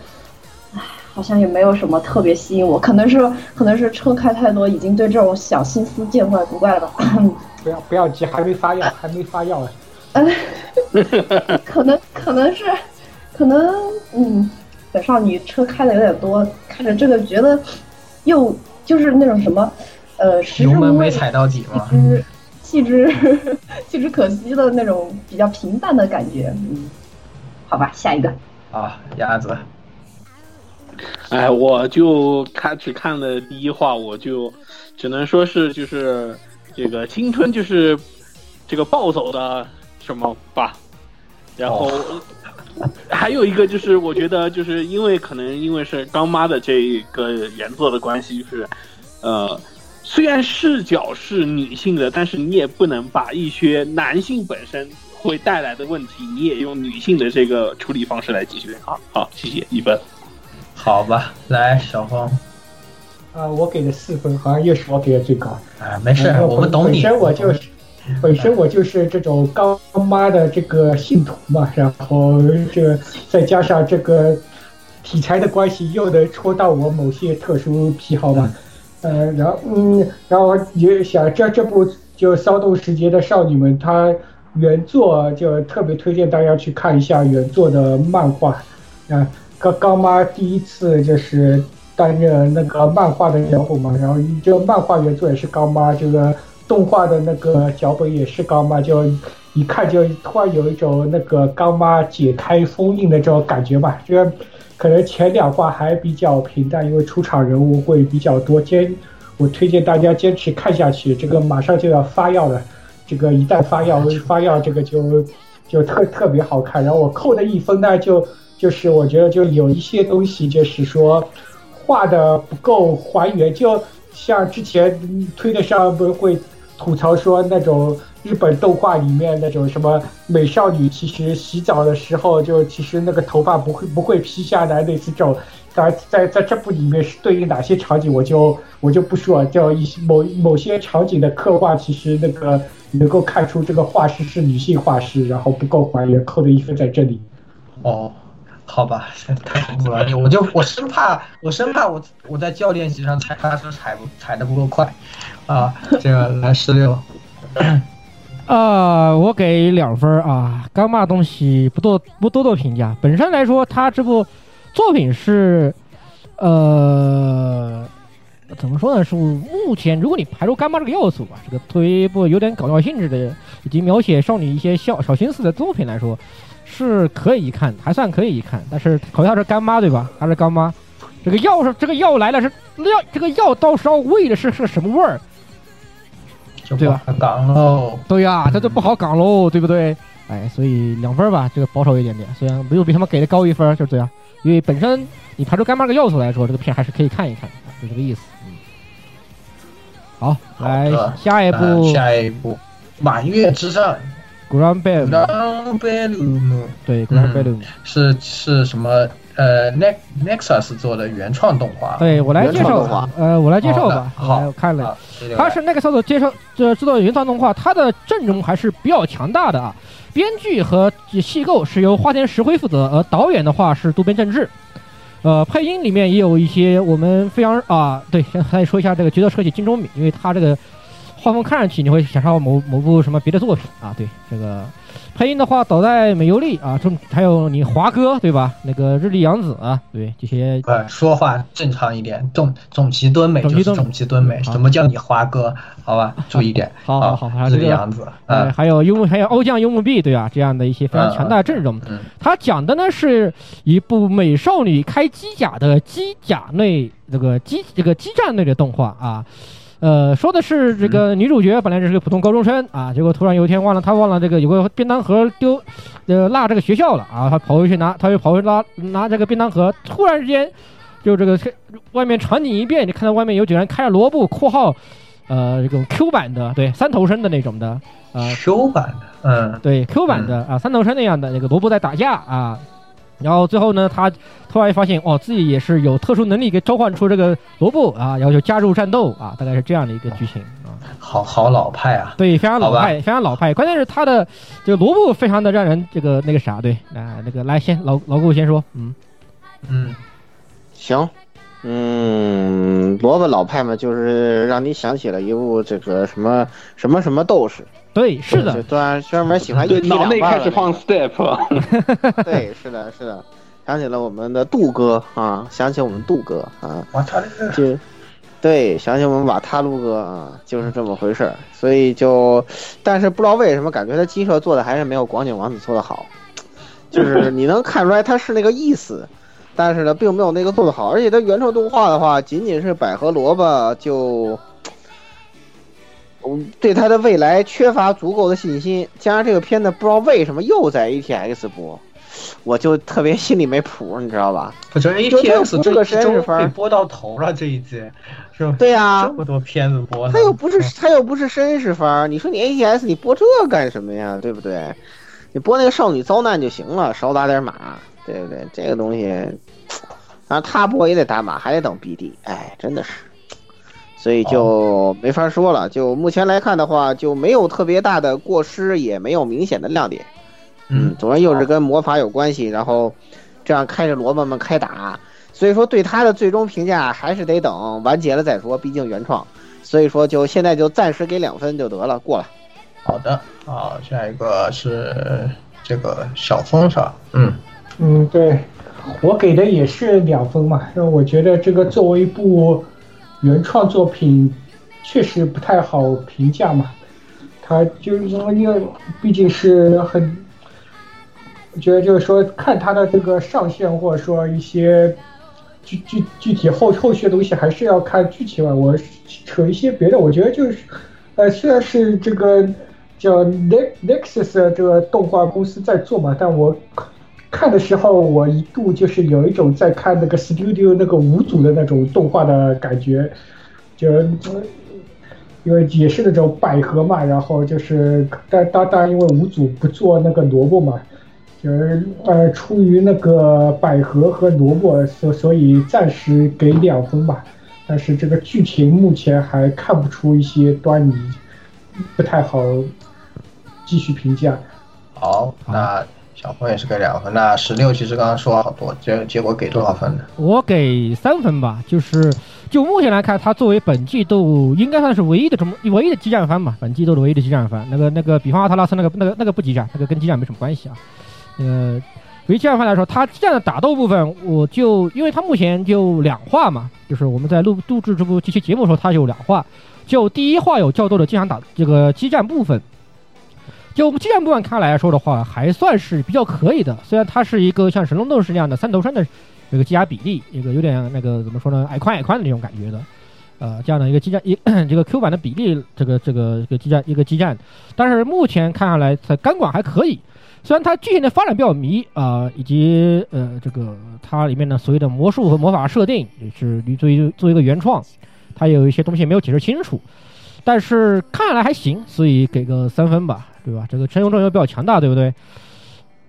唉，好像也没有什么特别吸引我，可能是可能是车开太多，已经对这种小心思见怪不怪了吧。不要不要急，还没发药，还没发药啊。可能可能是，可能嗯，本少女车开的有点多，看着这个觉得又就是那种什么，呃，食之油门没无味，踩到底吗？之 弃之 弃之可惜的那种比较平淡的感觉。嗯，好吧，下一个。啊，鸭子，哎，我就看只看了第一话，我就只能说是就是这个青春就是这个暴走的什么吧，然后、还有一个就是我觉得就是因为可能因为是刚妈的这个原作的关系，就是呃虽然视角是女性的，但是你也不能把一些男性本身会带来的问题，你也用女性的这个处理方式来解决。好好，谢谢一分。好吧，来小峰，啊，我给的四分，好像又是我给的最高。哎，没事，我们懂你。本身我就是，本身我就是这种刚妈的这个信徒嘛，然后这个再加上这个题材的关系，又能戳到我某些特殊癖好吧。呃，然后嗯，然后也想这这部就骚动时节的少女们，它原作就特别推荐大家去看一下原作的漫画。啊，刚刚妈第一次就是担任那个漫画的人物嘛，然后这漫画原作也是刚妈，这个动画的那个脚本也是刚妈，就一看就突然有一种那个刚妈解开封印的这种感觉吧。这个可能前两话还比较平淡，因为出场人物会比较多。坚，我推荐大家坚持看下去，这个马上就要发药了，这个一旦发药 发药，这个就就特特别好看。然后我扣的一分呢，就就是我觉得就有一些东西就是说画的不够还原，就像之前嗯推特上不是会吐槽说那种日本动画里面那种什么美少女，其实洗澡的时候就其实那个头发不会不会披下来，类似这种。当然，在在这部里面是对应哪些场景，我就我就不说。就一些某某些场景的刻画，其实那个能够看出这个画师是女性画师，然后不够还原，扣的一分在这里。哦，好吧，太恐怖了！我就我生怕我生怕我我在教练席上踩刹车踩不踩的不够快，啊，这个来十六，啊，我给两分啊，刚骂东西不多不多多评价。本身来说，他这部作品是，呃，怎么说呢？是目前如果你排除干妈这个要素吧，这个推一部有点搞笑性质的，以及描写少女一些小小心思的作品来说，是可以一看，还算可以一看。但是考虑到是干妈对吧？还是干妈，这个药是这个药来了是药，这个药到时候喂的是是什么味儿？对吧？港喽，对呀、这就不好港喽，对不对？哎，所以两分吧，这个保守一点点，虽然没有比他们给的高一分，就是这样。因为本身你排除干妈这个要素来说，这个片还是可以看一看，就这个意思。嗯，好，来的下一呃步，下一步，满月之上，Grand Bell，Grand Bellum 对 Grand 嗯 Bellum，是是什么？呃，Nex Nexus 做的原创动画。对我来介绍原创动画，呃，我来介绍吧，好我看了他是 Nexus 介绍这制作原创动画，它的阵容还是比较强大的啊。编剧和戏构是由花田石灰负责，而导演的话是渡边正治。呃，配音里面也有一些我们非常啊，对，先来说一下这个角色设计金钟敏，因为他这个画风看上去你会想到某某部什么别的作品啊。对，这个配音的话，岛在美优利啊，中还有你华哥对吧？那个日立洋子啊，对这些呃，说话正常一点，重重其敦美就是重其敦美。什么叫你华哥？好吧，注意点。好好好还有是这个样子。呃，嗯还有幽默，还有欧酱幽默币，对吧？这样的一些非常强大的阵容。嗯它讲的呢是一部美少女开机甲的机甲类这个机这个机战类的动画啊。呃，说的是这个女主角本来只是个普通高中生啊，结果突然有一天忘了，她忘了这个有个便当盒丢，呃，落这个学校了啊，她跑回去拿，她又跑回去拉拿这个便当盒，突然之间就这个外面场景一变，你看到外面有几个人开着萝卜（括号呃这种 Q 版的，对，三头身的那种的）啊，，Q 版的，嗯，对 Q 版的啊，三头身那样的那个萝卜在打架啊，然后最后呢，他突然发现哦，自己也是有特殊能力给召唤出这个罗布啊，然后就加入战斗啊，大概是这样的一个剧情啊。好好老派啊。对，非常老派，非常老派。关键是他的这个罗布非常的让人这个那个啥，对，啊、那个来先老老顾先说，嗯，嗯，行，嗯，萝卜老派嘛，就是让你想起了一部这个什么什么什么斗士，对，是就的，专专门喜欢对，一脑内开始放 step，对，是的，是的，想起了我们的杜哥啊，想起我们杜哥啊，就对，想起我们瓦塔卢哥啊，就是这么回事儿。所以就，但是不知道为什么，感觉他鸡舍做的还是没有广景王子做的好，就是你能看出来他是那个意思，但是呢，并没有那个做的好。而且它原创动画的话，仅仅是百合萝卜就。嗯，对它的未来缺乏足够的信心，加上这个片子不知道为什么又在 ATX 播，我就特别心里没谱，你知道吧？这 ATX 这是个这一周绅士番儿被播到头了，这一季是吧？对呀、这么多片子播呢，他又不是他又不是绅士番儿，你说你 ATS 你播这干什么呀？对不对？你播那个少女遭难就行了，少打点码，对不对？这个东西，然后他播也得打码，还得等 BD，哎，真的是，所以就没法说了。就目前来看的话，就没有特别大的过失，也没有明显的亮点。嗯，总之又是跟魔法有关系，然后这样开着萝卜们开打，所以说对他的最终评价还是得等完结了再说，毕竟原创。所以说就现在就暂时给两分就得了，过了。好的，好，下一个是这个小风是吧？嗯，嗯，对，我给的也是两分嘛，因为我觉得这个作为一部原创作品，确实不太好评价嘛。它就是说，因为毕竟是很，我觉得就是说，看它的这个上限，或者说一些具具具体后后续的东西，还是要看剧情嘛。我扯一些别的，我觉得就是，呃，虽然是这个叫 Nex Nexus 这个动画公司在做嘛，但我看的时候，我一度就是有一种在看那个 Studio 那个五组的那种动画的感觉，就。呃因为也是那种百合嘛，然后就是，但当当然因为五组不做那个萝卜嘛，就是呃出于那个百合和萝卜，所所以暂时给两分吧。但是这个剧情目前还看不出一些端倪，不太好继续评价。好，那小峰也是给两分。那十六其实刚刚说了好多，结结果给多少分呢？我给三分吧，就是就目前来看，它作为本季度应该算是唯一的这么唯一的激战番吧，本季度的唯一的激战番。那个那个，比方阿特拉斯那个那个那个不激战，那个跟激战没什么关系啊。呃，对于激战番来说，它激战的打斗部分，我就因为它目前就两话嘛，就是我们在录录制这部这期节目的时候，它有两话，就第一话有较多的经常打这个激战部分。就我们激战部分看来说的话，还算是比较可以的。虽然它是一个像神龙斗士那样的三头身的这个机甲比例，一个有点那个怎么说呢，矮宽矮宽的那种感觉的，呃，这样的一个激战一 这个 Q 版的比例，这个这个这个激战一个激战，但是目前看下来，它钢管还可以。虽然它剧情的发展比较迷啊、以及呃这个它里面的所谓的魔术和魔法设定，也是作为作为一个原创，它有一些东西没有解释清楚。但是看下来还行，所以给个三分吧。对吧？这个陈永正又比较强大，对不对？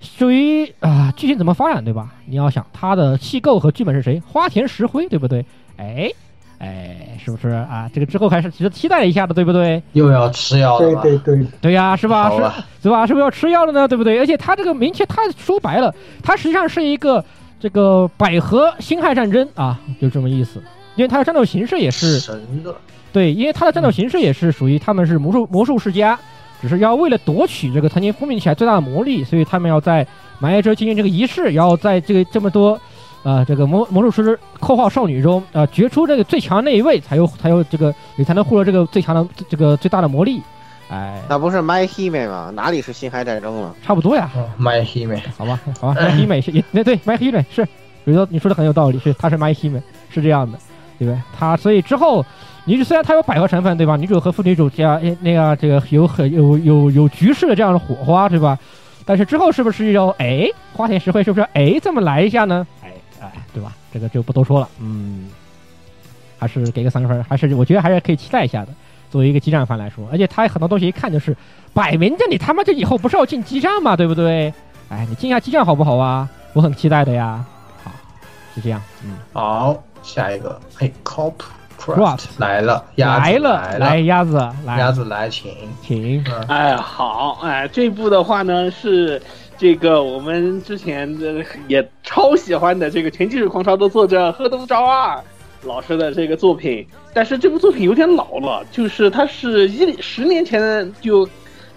至于啊，剧情怎么发展，对吧？你要想他的气构和剧本是谁，花田石灰，对不对？哎哎，是不是啊？这个之后还是值得期待一下的，对不对？又要吃药了对吧？对对，对呀，是吧？是吧对吧？是不是要吃药了呢？对不对？而且他这个明确，他说白了，他实际上是一个这个百合辛亥战争啊，就这么意思。因为他的战斗形式也是神的，对，因为他的战斗形式也是属于他们是魔术魔术世家，只是要为了夺取这个曾经封印起来最大的魔力，所以他们要在埋耶之进行这个仪式，然后在这个这么多。啊、这个魔魔术师括号少女中，呃，决出这个最强那一位，才有才有这个，你才能获得这个最强的这个最大的魔力，哎，那不是 My Hime 吗？哪里是辛亥战争了？差不多呀。哦，My Hime，好吧，好吧，麦希美是也那对麦希美是，你说你说的很有道理，是他是麦希美是这样的，对不对？他所以之后女主虽然她有百合成分，对吧？女主和副女主加诶那个这个有很有有有局势的这样的火花，对吧？但是之后是不是要哎花田实惠是不是哎这么来一下呢？哎哎，对吧？这个就不多说了，嗯，还是给个三分，还是我觉得还是可以期待一下的。作为一个激战番来说，而且他很多东西一看就是摆明着你他妈这以后不是要进激战嘛，对不对？哎，你进一下激战好不好啊？我很期待的呀。好，是这样，嗯，好，下一个，嘿，Cop Craft Craft 来了，鸭子来了，来来鸭子，来。鸭子来，请，请，嗯，哎，好，哎，这部的话呢是这个我们之前的也超喜欢的这个《全技术狂潮》的作者贺东昭二老师的这个作品，但是这部作品有点老了，就是它是一十年前就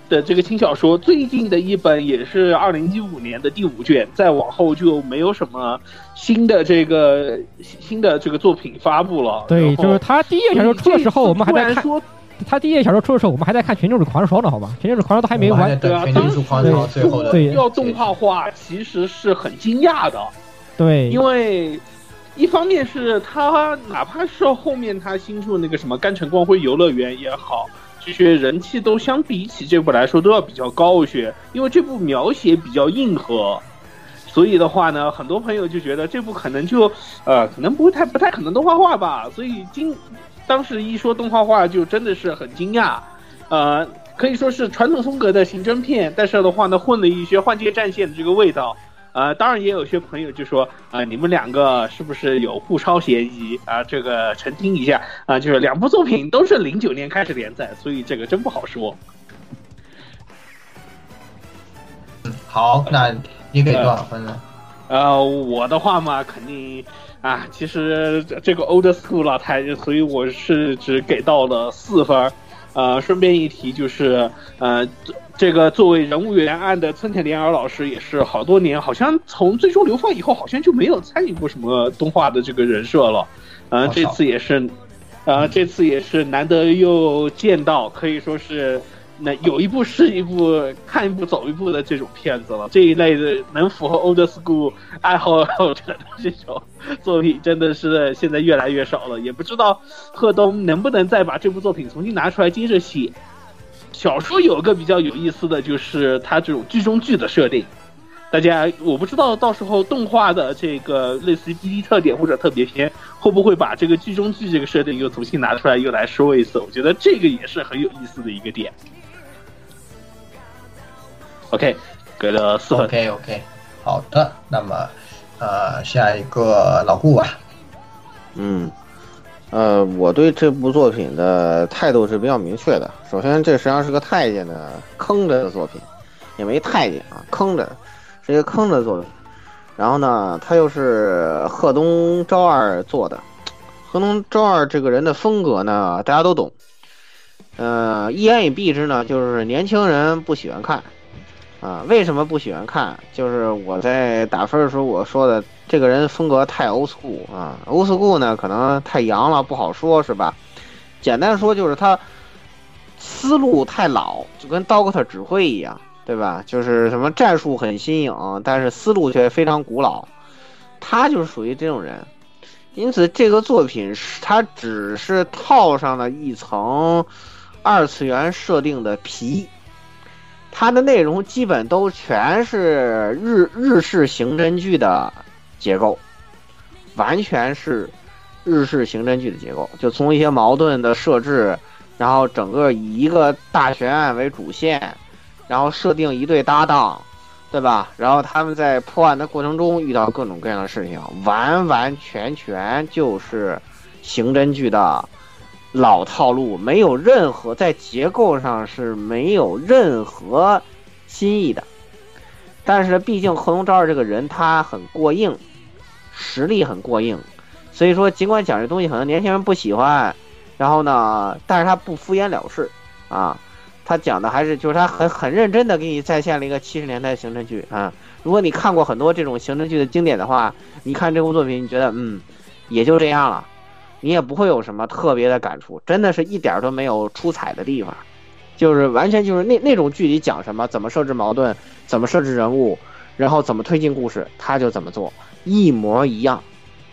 的这个轻小说，最近的一本也是二零一五年的第五卷，再往后就没有什么新的这个新的这个作品发布了。对，就是他第一页小说出的时候，我们还在看说他第一页小说出的时候，我们还在看《全球的狂潮》呢，好吧？《全球的狂潮》都还没完，对全技术狂潮最后要动画化，其实是很惊讶的，对，因为一方面是他哪怕是后面他新出那个什么甘城光辉游乐园也好，这些人气都相比起这部来说都要比较高一些，因为这部描写比较硬核。所以的话呢，很多朋友就觉得这部可能就，呃，可能不会太不太可能动画化吧。所以今当时一说动画化，就真的是很惊讶，呃，可以说是传统风格的刑侦片，但是的话呢，混了一些换界战线的这个味道。呃，当然也有些朋友就说，啊、你们两个是不是有互抄嫌疑啊、这个澄清一下啊、就是两部作品都是零九年开始连载，所以这个真不好说。好，那你给多少分呢？呃，我的话嘛，肯定啊，其实这这个 old school 老太，所以我是只给到了四分儿。呃，顺便一提，就是呃，这这个作为人物原案的村田莲儿老师，也是好多年，好像从最终流放以后，好像就没有参与过什么动画的这个人设了。呃，这次也是，呃，这次也是难得又见到，可以说是那有一部是一部，看一部走一部的这种片子了。这一类的能符合 old school 爱好者的这种作品，真的是现在越来越少了。也不知道贺东能不能再把这部作品重新拿出来接着写。小说有个比较有意思的就是它这种剧中剧的设定。大家我不知道到时候动画的这个类似于 BD 特点或者特别篇会不会把这个剧中剧这个设定又重新拿出来又来说一次？我觉得这个也是很有意思的一个点。OK，给了四分。OK OK，好的，那么呃，下一个老顾吧。嗯，呃，我对这部作品的态度是比较明确的。首先，这实际上是个太监的坑着的作品，也没太监啊，坑着，是一个坑着的作品。然后呢，他又是贺东昭二做的。贺东昭二这个人的风格呢，大家都懂。呃，一言以蔽之呢，就是年轻人不喜欢看。啊，为什么不喜欢看？就是我在打分的时候我说的，这个人风格太 old school 啊，old school 呢可能太洋了，不好说，是吧？简单说就是他思路太老，就跟 Doctor 指挥一样，对吧？就是什么战术很新颖，但是思路却非常古老，他就是属于这种人。因此，这个作品是他只是套上了一层二次元设定的皮。它的内容基本都全是日日式刑侦剧的结构，完全是日式刑侦剧的结构。就从一些矛盾的设置，然后整个以一个大悬案为主线，然后设定一对搭档，对吧？然后他们在破案的过程中遇到各种各样的事情，完完全全就是刑侦剧的老套路，没有任何在结构上是没有任何新意的。但是毕竟贺龙昭二这个人他很过硬，实力很过硬，所以说尽管讲这东西可能年轻人不喜欢，然后呢，但是他不敷衍了事啊。他讲的还是就是他很很认真的给你再现了一个七十年代的刑侦剧啊。如果你看过很多这种刑侦剧的经典的话，你看这部作品，你觉得嗯，也就这样了，你也不会有什么特别的感触，真的是一点都没有出彩的地方，就是完全就是那那种剧里讲什么，怎么设置矛盾，怎么设置人物，然后怎么推进故事，他就怎么做，一模一样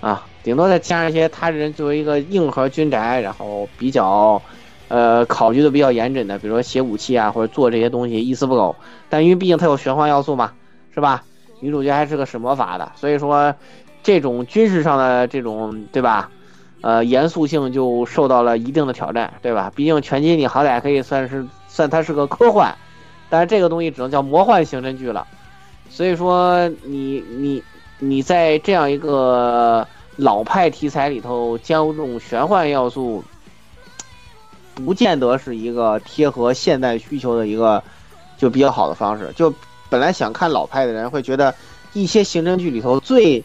啊，顶多再加上一些他人作为一个硬核军宅，然后比较。呃，考虑的比较严谨的，比如说写武器啊，或者做这些东西一丝不苟。但因为毕竟它有玄幻要素嘛，是吧？女主角还是个使魔法的，所以说这种军事上的这种，对吧？呃，严肃性就受到了一定的挑战，对吧？毕竟拳击你好歹可以算是算它是个科幻，但是这个东西只能叫魔幻刑侦剧了。所以说你你你在这样一个老派题材里头加入这种玄幻要素。不见得是一个贴合现代需求的一个就比较好的方式。就本来想看老派的人会觉得一些刑侦剧里头最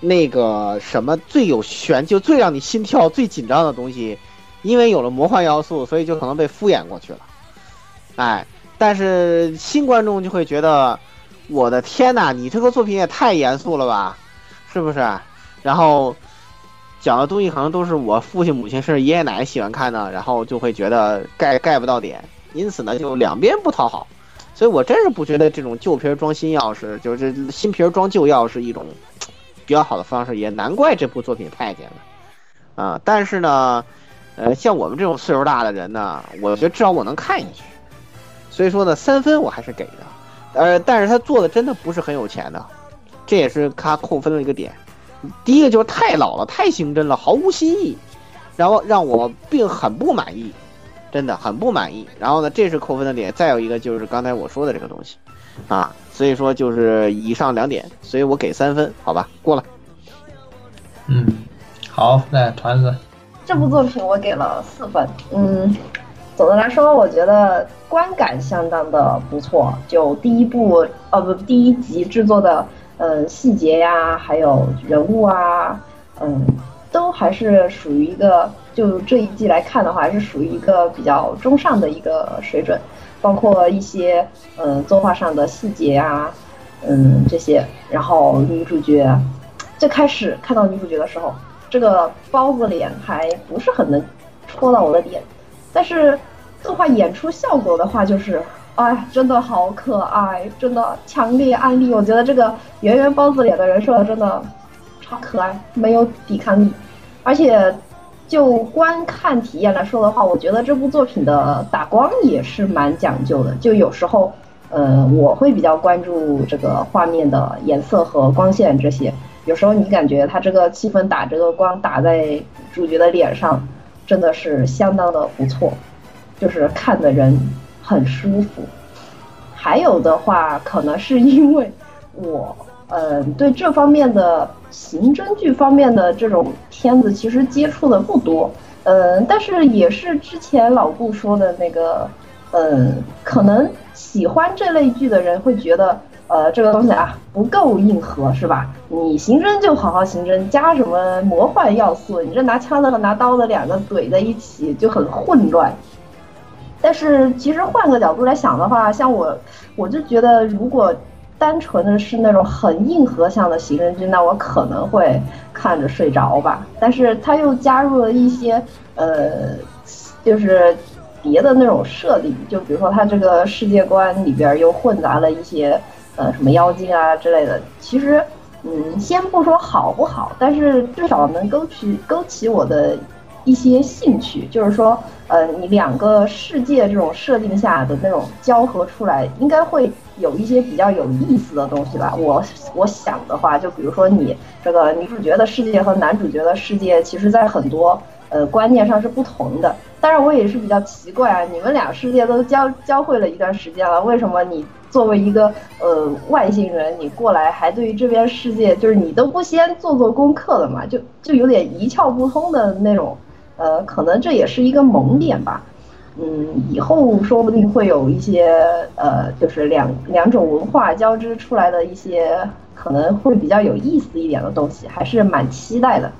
那个什么最有悬，就最让你心跳、最紧张的东西，因为有了魔幻要素，所以就可能被敷衍过去了。哎，但是新观众就会觉得，我的天呐，你这个作品也太严肃了吧，是不是？然后。讲的东西可能都是我父亲、母亲甚至爷爷奶奶喜欢看的，然后就会觉得盖盖不到点，因此呢就两边不讨好，所以我真是不觉得这种旧皮装新钥匙，就是新皮装旧钥匙一种比较好的方式，也难怪这部作品太监了啊！但是呢，呃，像我们这种岁数大的人呢，我觉得至少我能看下去，所以说呢，三分我还是给的，呃，但是他做的真的不是很有钱的，这也是他扣分的一个点。第一个就是太老了，太刑侦了，毫无新意，然后让我并很不满意，真的很不满意。然后呢，这是扣分的点。再有一个就是刚才我说的这个东西，啊，所以说就是以上两点，所以我给三分，好吧，过了。嗯，好，那团子，这部作品我给了四分。嗯，总的来说，我觉得观感相当的不错。就第一部，呃，不，第一集制作的。嗯，细节呀，还有人物啊，嗯，都还是属于一个，就这一季来看的话，还是属于一个比较中上的一个水准，包括一些嗯作画上的细节啊，嗯这些。然后女主角，最开始看到女主角的时候，这个包子脸还不是很能戳到我的点，但是作画演出效果的话，就是。哎，真的好可爱，真的强烈安利。我觉得这个圆圆包子脸的人设真的超可爱，没有抵抗力。而且就观看体验来说的话，我觉得这部作品的打光也是蛮讲究的。就有时候，呃，我会比较关注这个画面的颜色和光线这些。有时候你感觉它这个气氛打这个光打在主角的脸上，真的是相当的不错，就是看的人。很舒服，还有的话，可能是因为我，嗯，对这方面的刑侦剧方面的这种片子，其实接触的不多，嗯，但是也是之前老顾说的那个，嗯，可能喜欢这类剧的人会觉得，呃，这个东西啊不够硬核，是吧？你刑侦就好好刑侦，加什么魔幻要素？你这拿枪的和拿刀的两个怼在一起就很混乱。但是其实换个角度来想的话，像我，我就觉得如果单纯的是那种很硬核向的刑侦剧，那我可能会看着睡着吧。但是他又加入了一些呃，就是别的那种设定，就比如说他这个世界观里边又混杂了一些呃什么妖精啊之类的。其实，嗯，先不说好不好，但是至少能勾起勾起我的。一些兴趣，就是说，呃，你两个世界这种设定下的那种交合出来，应该会有一些比较有意思的东西吧。我我想的话，就比如说你这个女主角的世界和男主角的世界，其实在很多呃观念上是不同的。当然，我也是比较奇怪啊，你们俩世界都交交汇了一段时间了，为什么你作为一个呃外星人，你过来还对于这边世界，就是你都不先做做功课的嘛？就就有点一窍不通的那种，呃，可能这也是一个萌点吧。嗯，以后说不定会有一些呃，就是两两种文化交织出来的一些可能会比较有意思一点的东西，还是蛮期待的。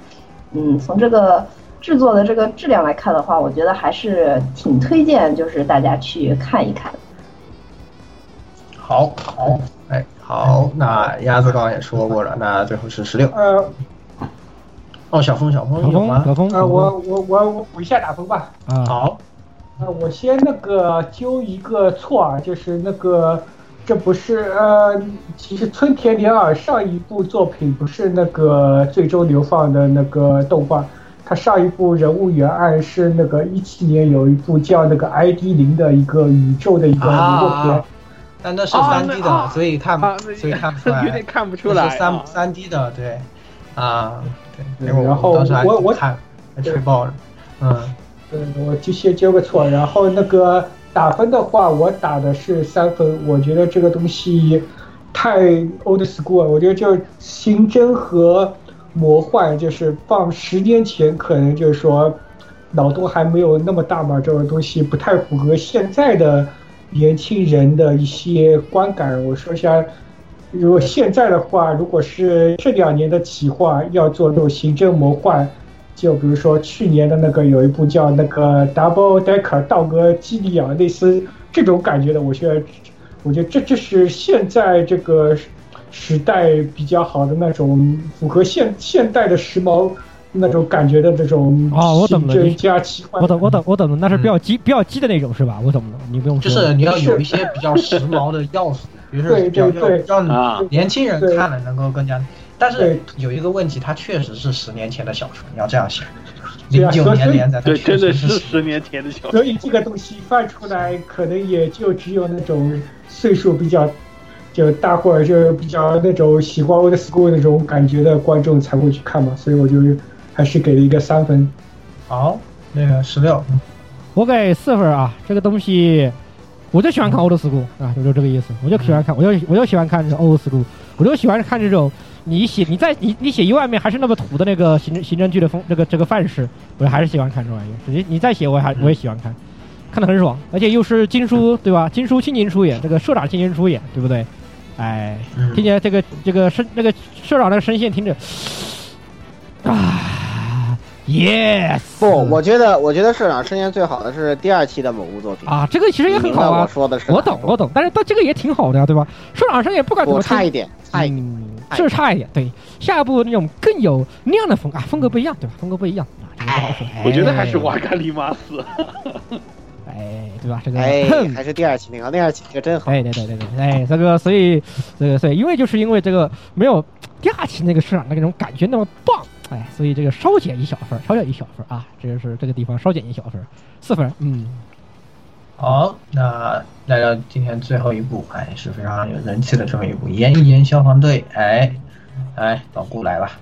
嗯，从这个。制作的这个质量来看的话，我觉得还是挺推荐，就是大家去看一看。好，好，哎，好，那鸭子刚刚也说过了，那最后是十六。呃，哦，小峰，小峰，小峰，小峰，呃，我我我我一下打分吧。啊，好。呃，我先那个纠一个错啊，就是那个，这不是呃，其实村田莲耳上一部作品不是那个最终流放的那个动画。他上一部人物原案是那个一七年有一部叫那个 ID 零的一个宇宙的一个娱乐片，但那是三 D 的，所以看所以看不 出来，有点看不出来，三三 D 的，对，啊，对，然后我我看吹爆了，嗯，对，我就先纠个错，然后那个打分的话，我打的是三分，我觉得这个东西太 old school，我觉得就刑侦和。魔幻就是放十年前，可能就是说脑洞还没有那么大嘛，这种东西不太符合现在的年轻人的一些观感。我说一下，如果现在的话，如果是这两年的企划要做那种刑侦魔幻，就比如说去年的那个有一部叫那个 Double Decker 道格基里亚，类似这种感觉的，我觉得，我觉得这这是现在这个。时代比较好的那种，符合现现代的时髦那种感觉的这种啊，我懂了，加奇幻，我懂，我懂，我懂了，那是比较激比较激的那种是吧？我懂了，你不用就是你要有一些比较时髦的要素，比如说比较让年轻人看了能够更加。但是有一个问题，它确实是十年前的小说，你要这样想。零九年连载，对，真的是十年前的小说。所以这个东西翻出来，可能也就只有那种岁数比较。就大伙儿就比较那种喜欢 old school 那种感觉的观众才会去看嘛，所以我就还是给了一个三分。好，那个十六，我给四分啊。这个东西我就喜欢看 old school 啊，就就这个意思。我就喜欢看，我就我就喜欢看这种 old school，我就喜欢看这种你写你在你你写一万遍还是那么土的那个刑刑侦剧的风这个这个范式，我还是喜欢看这玩意儿。你你再写我还我也喜欢看，看的很爽，而且又是金叔对吧？金叔亲情出演，这个社长亲情出演，对不对？哎，听起来这个这个声那个社长那个声线听着啊，yes 不，我觉得我觉得社长声线最好的是第二期的某部作品啊，这个其实也很好啊。我说的是，我懂我懂，但是到这个也挺好的呀，对吧？社长声也不管怎么差一点，差一点，是差一点。对，下一部那种更有那样的风啊，风格不一样，对吧？风格不一样啊，这个不好说。我觉得还是瓦卡里马斯。哎，对吧？这个哎，还是第二期那个，第二期那个真好。哎，对对对对，哎，这个所以，这个所以，因为就是因为这个没有第二期那个市场那种感觉那么棒，哎，所以这个稍减一小分，稍减一小分啊，这个是这个地方稍减一小分，四分。嗯，好，那来到今天最后一部，哎，是非常有人气的这么一部《炎炎消防队》，哎，哎，老顾来吧，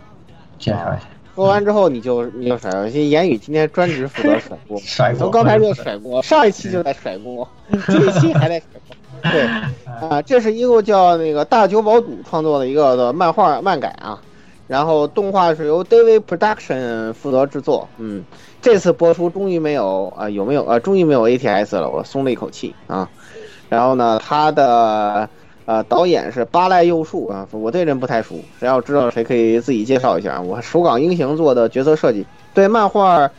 介绍一下。说完之后你就你就甩过去，言语今天专职负责甩锅，甩锅从刚才就甩锅，上一期就在甩锅，这一期还在甩锅。对啊，这是一个叫那个大久保笃创作的一个的漫画漫改啊，然后动画是由 David Production 负责制作。嗯，这次播出终于没有啊，有没有啊？终于没有 ATS 了，我松了一口气啊。然后呢，他的。呃，导演是八濑佑树啊，我对人不太熟，谁要知道谁可以自己介绍一下。我手港英雄做的角色设计，对漫画，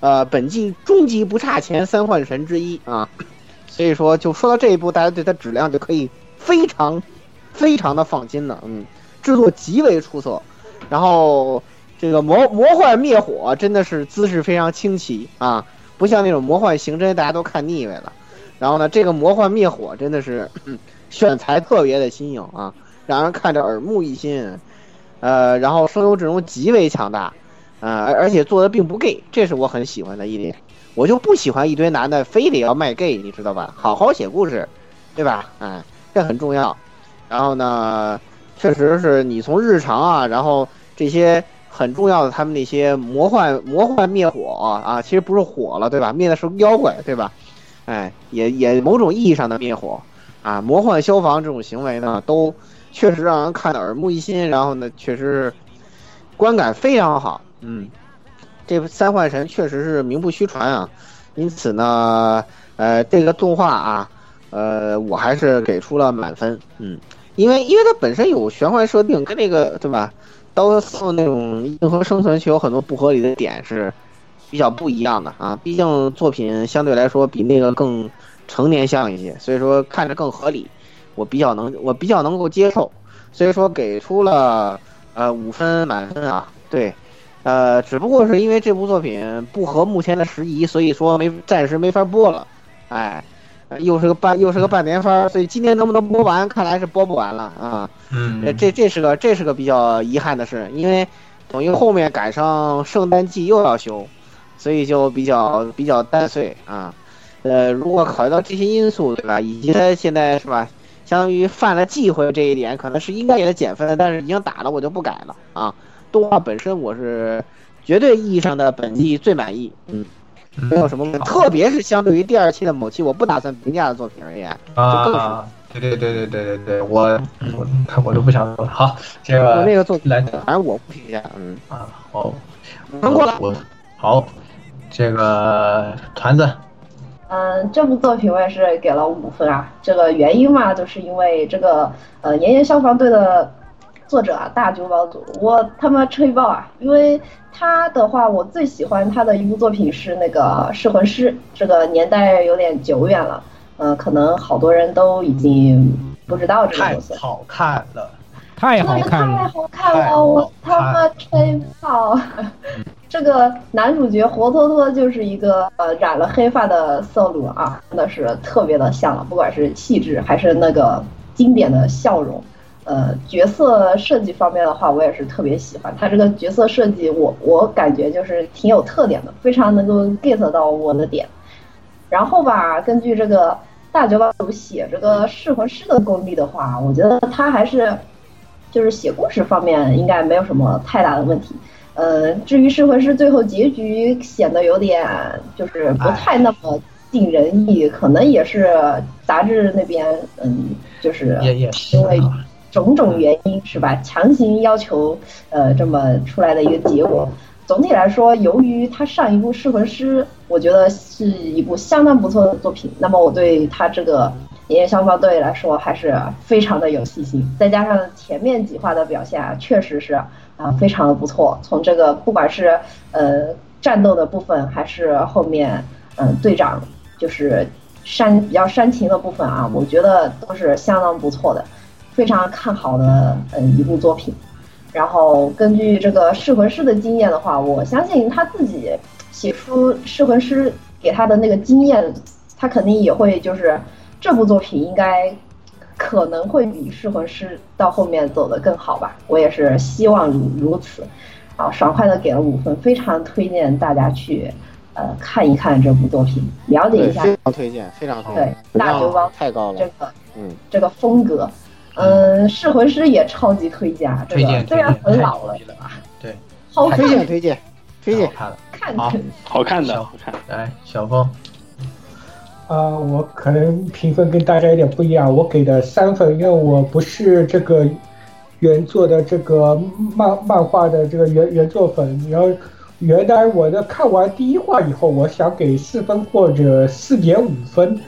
呃，本季终极不差前三幻神之一啊，所以说就说到这一步，大家对它质量就可以非常非常的放心了。嗯，制作极为出色，然后这个魔魔幻灭火真的是姿势非常清奇啊，不像那种魔幻刑侦大家都看腻歪了。然后呢，这个魔幻灭火真的是。选材特别的新颖啊，让人看着耳目一新，呃，然后声优阵容极为强大，呃，而而且做的并不 gay，这是我很喜欢的一点。我就不喜欢一堆男的非得要卖 gay，你知道吧？好好写故事，对吧？哎，这很重要。然后呢，确实是你从日常啊，然后这些很重要的他们那些魔幻魔幻灭火啊，其实不是火了，对吧？灭的是妖怪，对吧？哎，也也某种意义上的灭火啊，魔幻消防这种行为呢，都确实让人看得耳目一新，然后呢，确实观感非常好。嗯，这三幻神确实是名不虚传啊，因此呢，呃，这个动画啊，呃，我还是给出了满分。嗯，因为因为它本身有玄幻设定，跟那个对吧？刀送那种硬核生存却有很多不合理的点是比较不一样的啊。毕竟作品相对来说比那个更成年向一些，所以说看着更合理，我比较能我比较能够接受，所以说给出了呃五分满分啊。对，呃，只不过是因为这部作品不合目前的时宜，所以说没暂时没法播了。哎，又是个半又是个半年番，所以今年能不能播完，看来是播不完了啊。嗯，这这这是个这是个比较遗憾的事，因为等于后面赶上圣诞季又要休，所以就比较比较单碎啊。呃，如果考虑到这些因素，对吧？以及他现在是吧，相当于犯了忌讳这一点，可能是应该给他减分，但是已经打了，我就不改了啊。动画本身我是绝对意义上的本季最满意，嗯，没有什么问题，特别是相对于第二期的某期我不打算评价的作品而言，就更对对对对对对对，我我我都不想说了。好，这个那个作品来，反正我不评价，嗯啊，好，通过了。我好，这个团子，嗯，这部作品我也是给了五分啊。这个原因嘛，就是因为这个呃《炎炎消防队》的作者啊，大久保组，我他妈吹爆啊！因为他的话，我最喜欢他的一部作品是那个《噬魂师》，这个年代有点久远了，呃，可能好多人都已经不知道这个太角色。好看了，太好看太，好看了，我他妈吹爆！这个男主角活脱脱就是一个呃染了黑发的色鲁啊，真的是特别的像了，不管是气质还是那个经典的笑容。呃，角色设计方面的话，我也是特别喜欢他这个角色设计我，我感觉就是挺有特点的，非常能够 get 到我的点。然后吧，根据这个大九把组写这个噬魂师的功力的话，我觉得他还是就是写故事方面应该没有什么太大的问题。呃，至于噬魂师最后结局显得有点就是不太那么尽人意，可能也是杂志那边嗯，就是也也是因为种种原因是吧，强行要求呃这么出来的一个结果。总体来说，由于他上一部《噬魂师》，我觉得是一部相当不错的作品，那么我对他这个《炎炎消防队》来说还是非常的有信心。再加上前面几话的表现啊，确实是啊非常的不错。从这个不管是呃战斗的部分，还是后面嗯、队长就是煽比较煽情的部分啊，我觉得都是相当不错的，非常看好的嗯一部作品。然后根据这个噬魂师的经验的话，我相信他自己写出噬魂师给他的那个经验，他肯定也会就是这部作品应该可能会比噬魂师到后面走得更好吧。我也是希望如如此。啊，爽快的给了五分，非常推荐大家去呃看一看这部作品，了解，一下非常推荐，非常推荐，对大酒包太高了这，个嗯，这个风格。嗯，噬魂师也超级推荐啊，这个推荐虽然很老了？对，好推荐推荐推荐，看了。看好好看的，好看。来，小峰，啊、我可能评分跟大家有点不一样，我给的三分，因为我不是这个原作的这个漫漫画的这个原原作粉，然后原来我的看完第一话以后，我想给四分或者四点五分，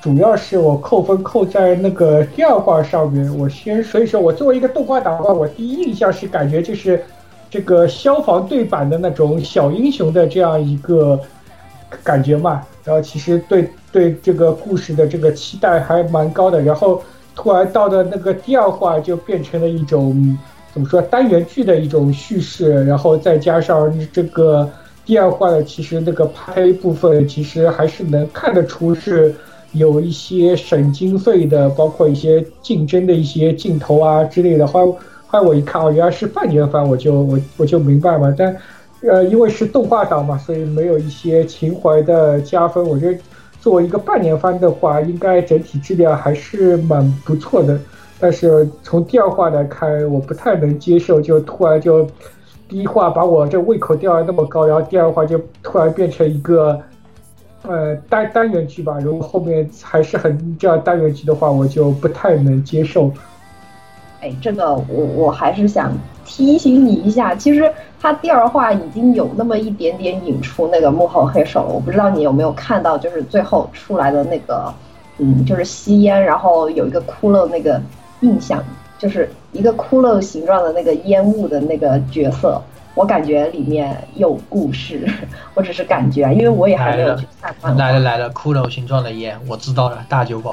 主要是我扣分扣在那个第二话上面，我先所以说我作为一个动画党的话，我第一印象是感觉就是这个消防队版的那种小英雄的这样一个感觉嘛，然后其实对对这个故事的这个期待还蛮高的，然后突然到的那个第二话就变成了一种怎么说单元剧的一种叙事，然后再加上这个第二话的其实那个拍部分其实还是能看得出是有一些省经费的，包括一些竞争的一些镜头啊之类的。后来后来我一看哦，原来是半年番，我就我我就明白了，但。呃，因为是动画党嘛，所以没有一些情怀的加分。我觉得作为一个半年番的话，应该整体质量还是蛮不错的。但是从第二话来看，我不太能接受，就突然就第一话把我这胃口吊得那么高，然后第二话就突然变成一个呃单单元剧吧，如果后面还是很这样单元剧的话，我就不太能接受。哎，这个我我还是想提醒你一下，其实他第二话已经有那么一点点引出那个幕后黑手了，我不知道你有没有看到，就是最后出来的那个，嗯，就是吸烟，然后有一个骷髅那个印象，就是一个骷髅形状的那个烟雾的那个角色。我感觉里面有故事，我只是感觉，因为我也还没有去看。来了来了，骷髅形状的烟，我知道了，大酒保。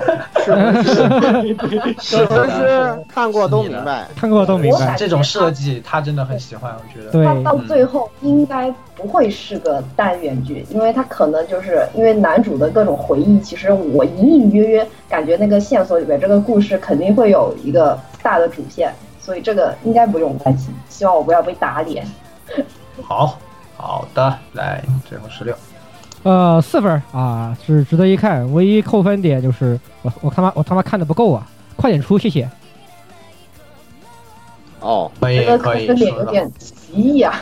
是不是看过都明白？看过都明白。这种设计他真的很喜欢，我觉得。对。他到最后应该不会是个单元剧，因为他可能就是因为男主的各种回忆，其实我隐隐约约感觉那个线索里边这个故事肯定会有一个大的主线，所以这个应该不用担心。希望我不要被打脸。好好的，来最后十六，呃，四分啊，是值得一看。唯一扣分点就是我我他妈我他妈看的不够啊，快点出，谢谢。哦，可以可以，有点急呀，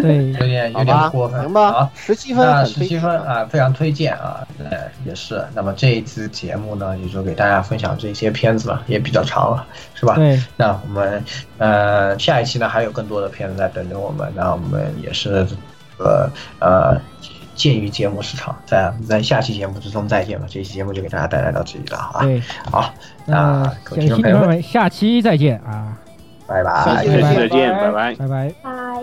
对，有点有点过分，行吧？好，十七分，那十七分啊，非常推荐啊，呃，也是。那么这一次节目呢，也就给大家分享这些片子了，也比较长了，是吧？对。那我们呃下一期呢，还有更多的片子在等着我们，那我们也是呃呃，鉴于节目时长，在在下期节目之中再见吧。这期节目就给大家带来到这里了啊。对，好，那各位听众朋友们，下期再见啊。拜拜，下期再见，拜拜，拜拜，拜。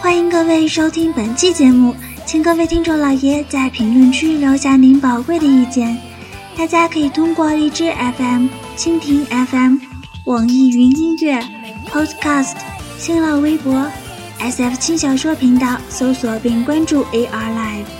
欢迎各位收听本期节目，请各位听众老爷在评论区留下您宝贵的意见。大家可以通过荔枝 FM、蜻蜓 FM、网易云音乐、Podcast、新浪微博、SF 轻小说频道搜索并关注 AR Live。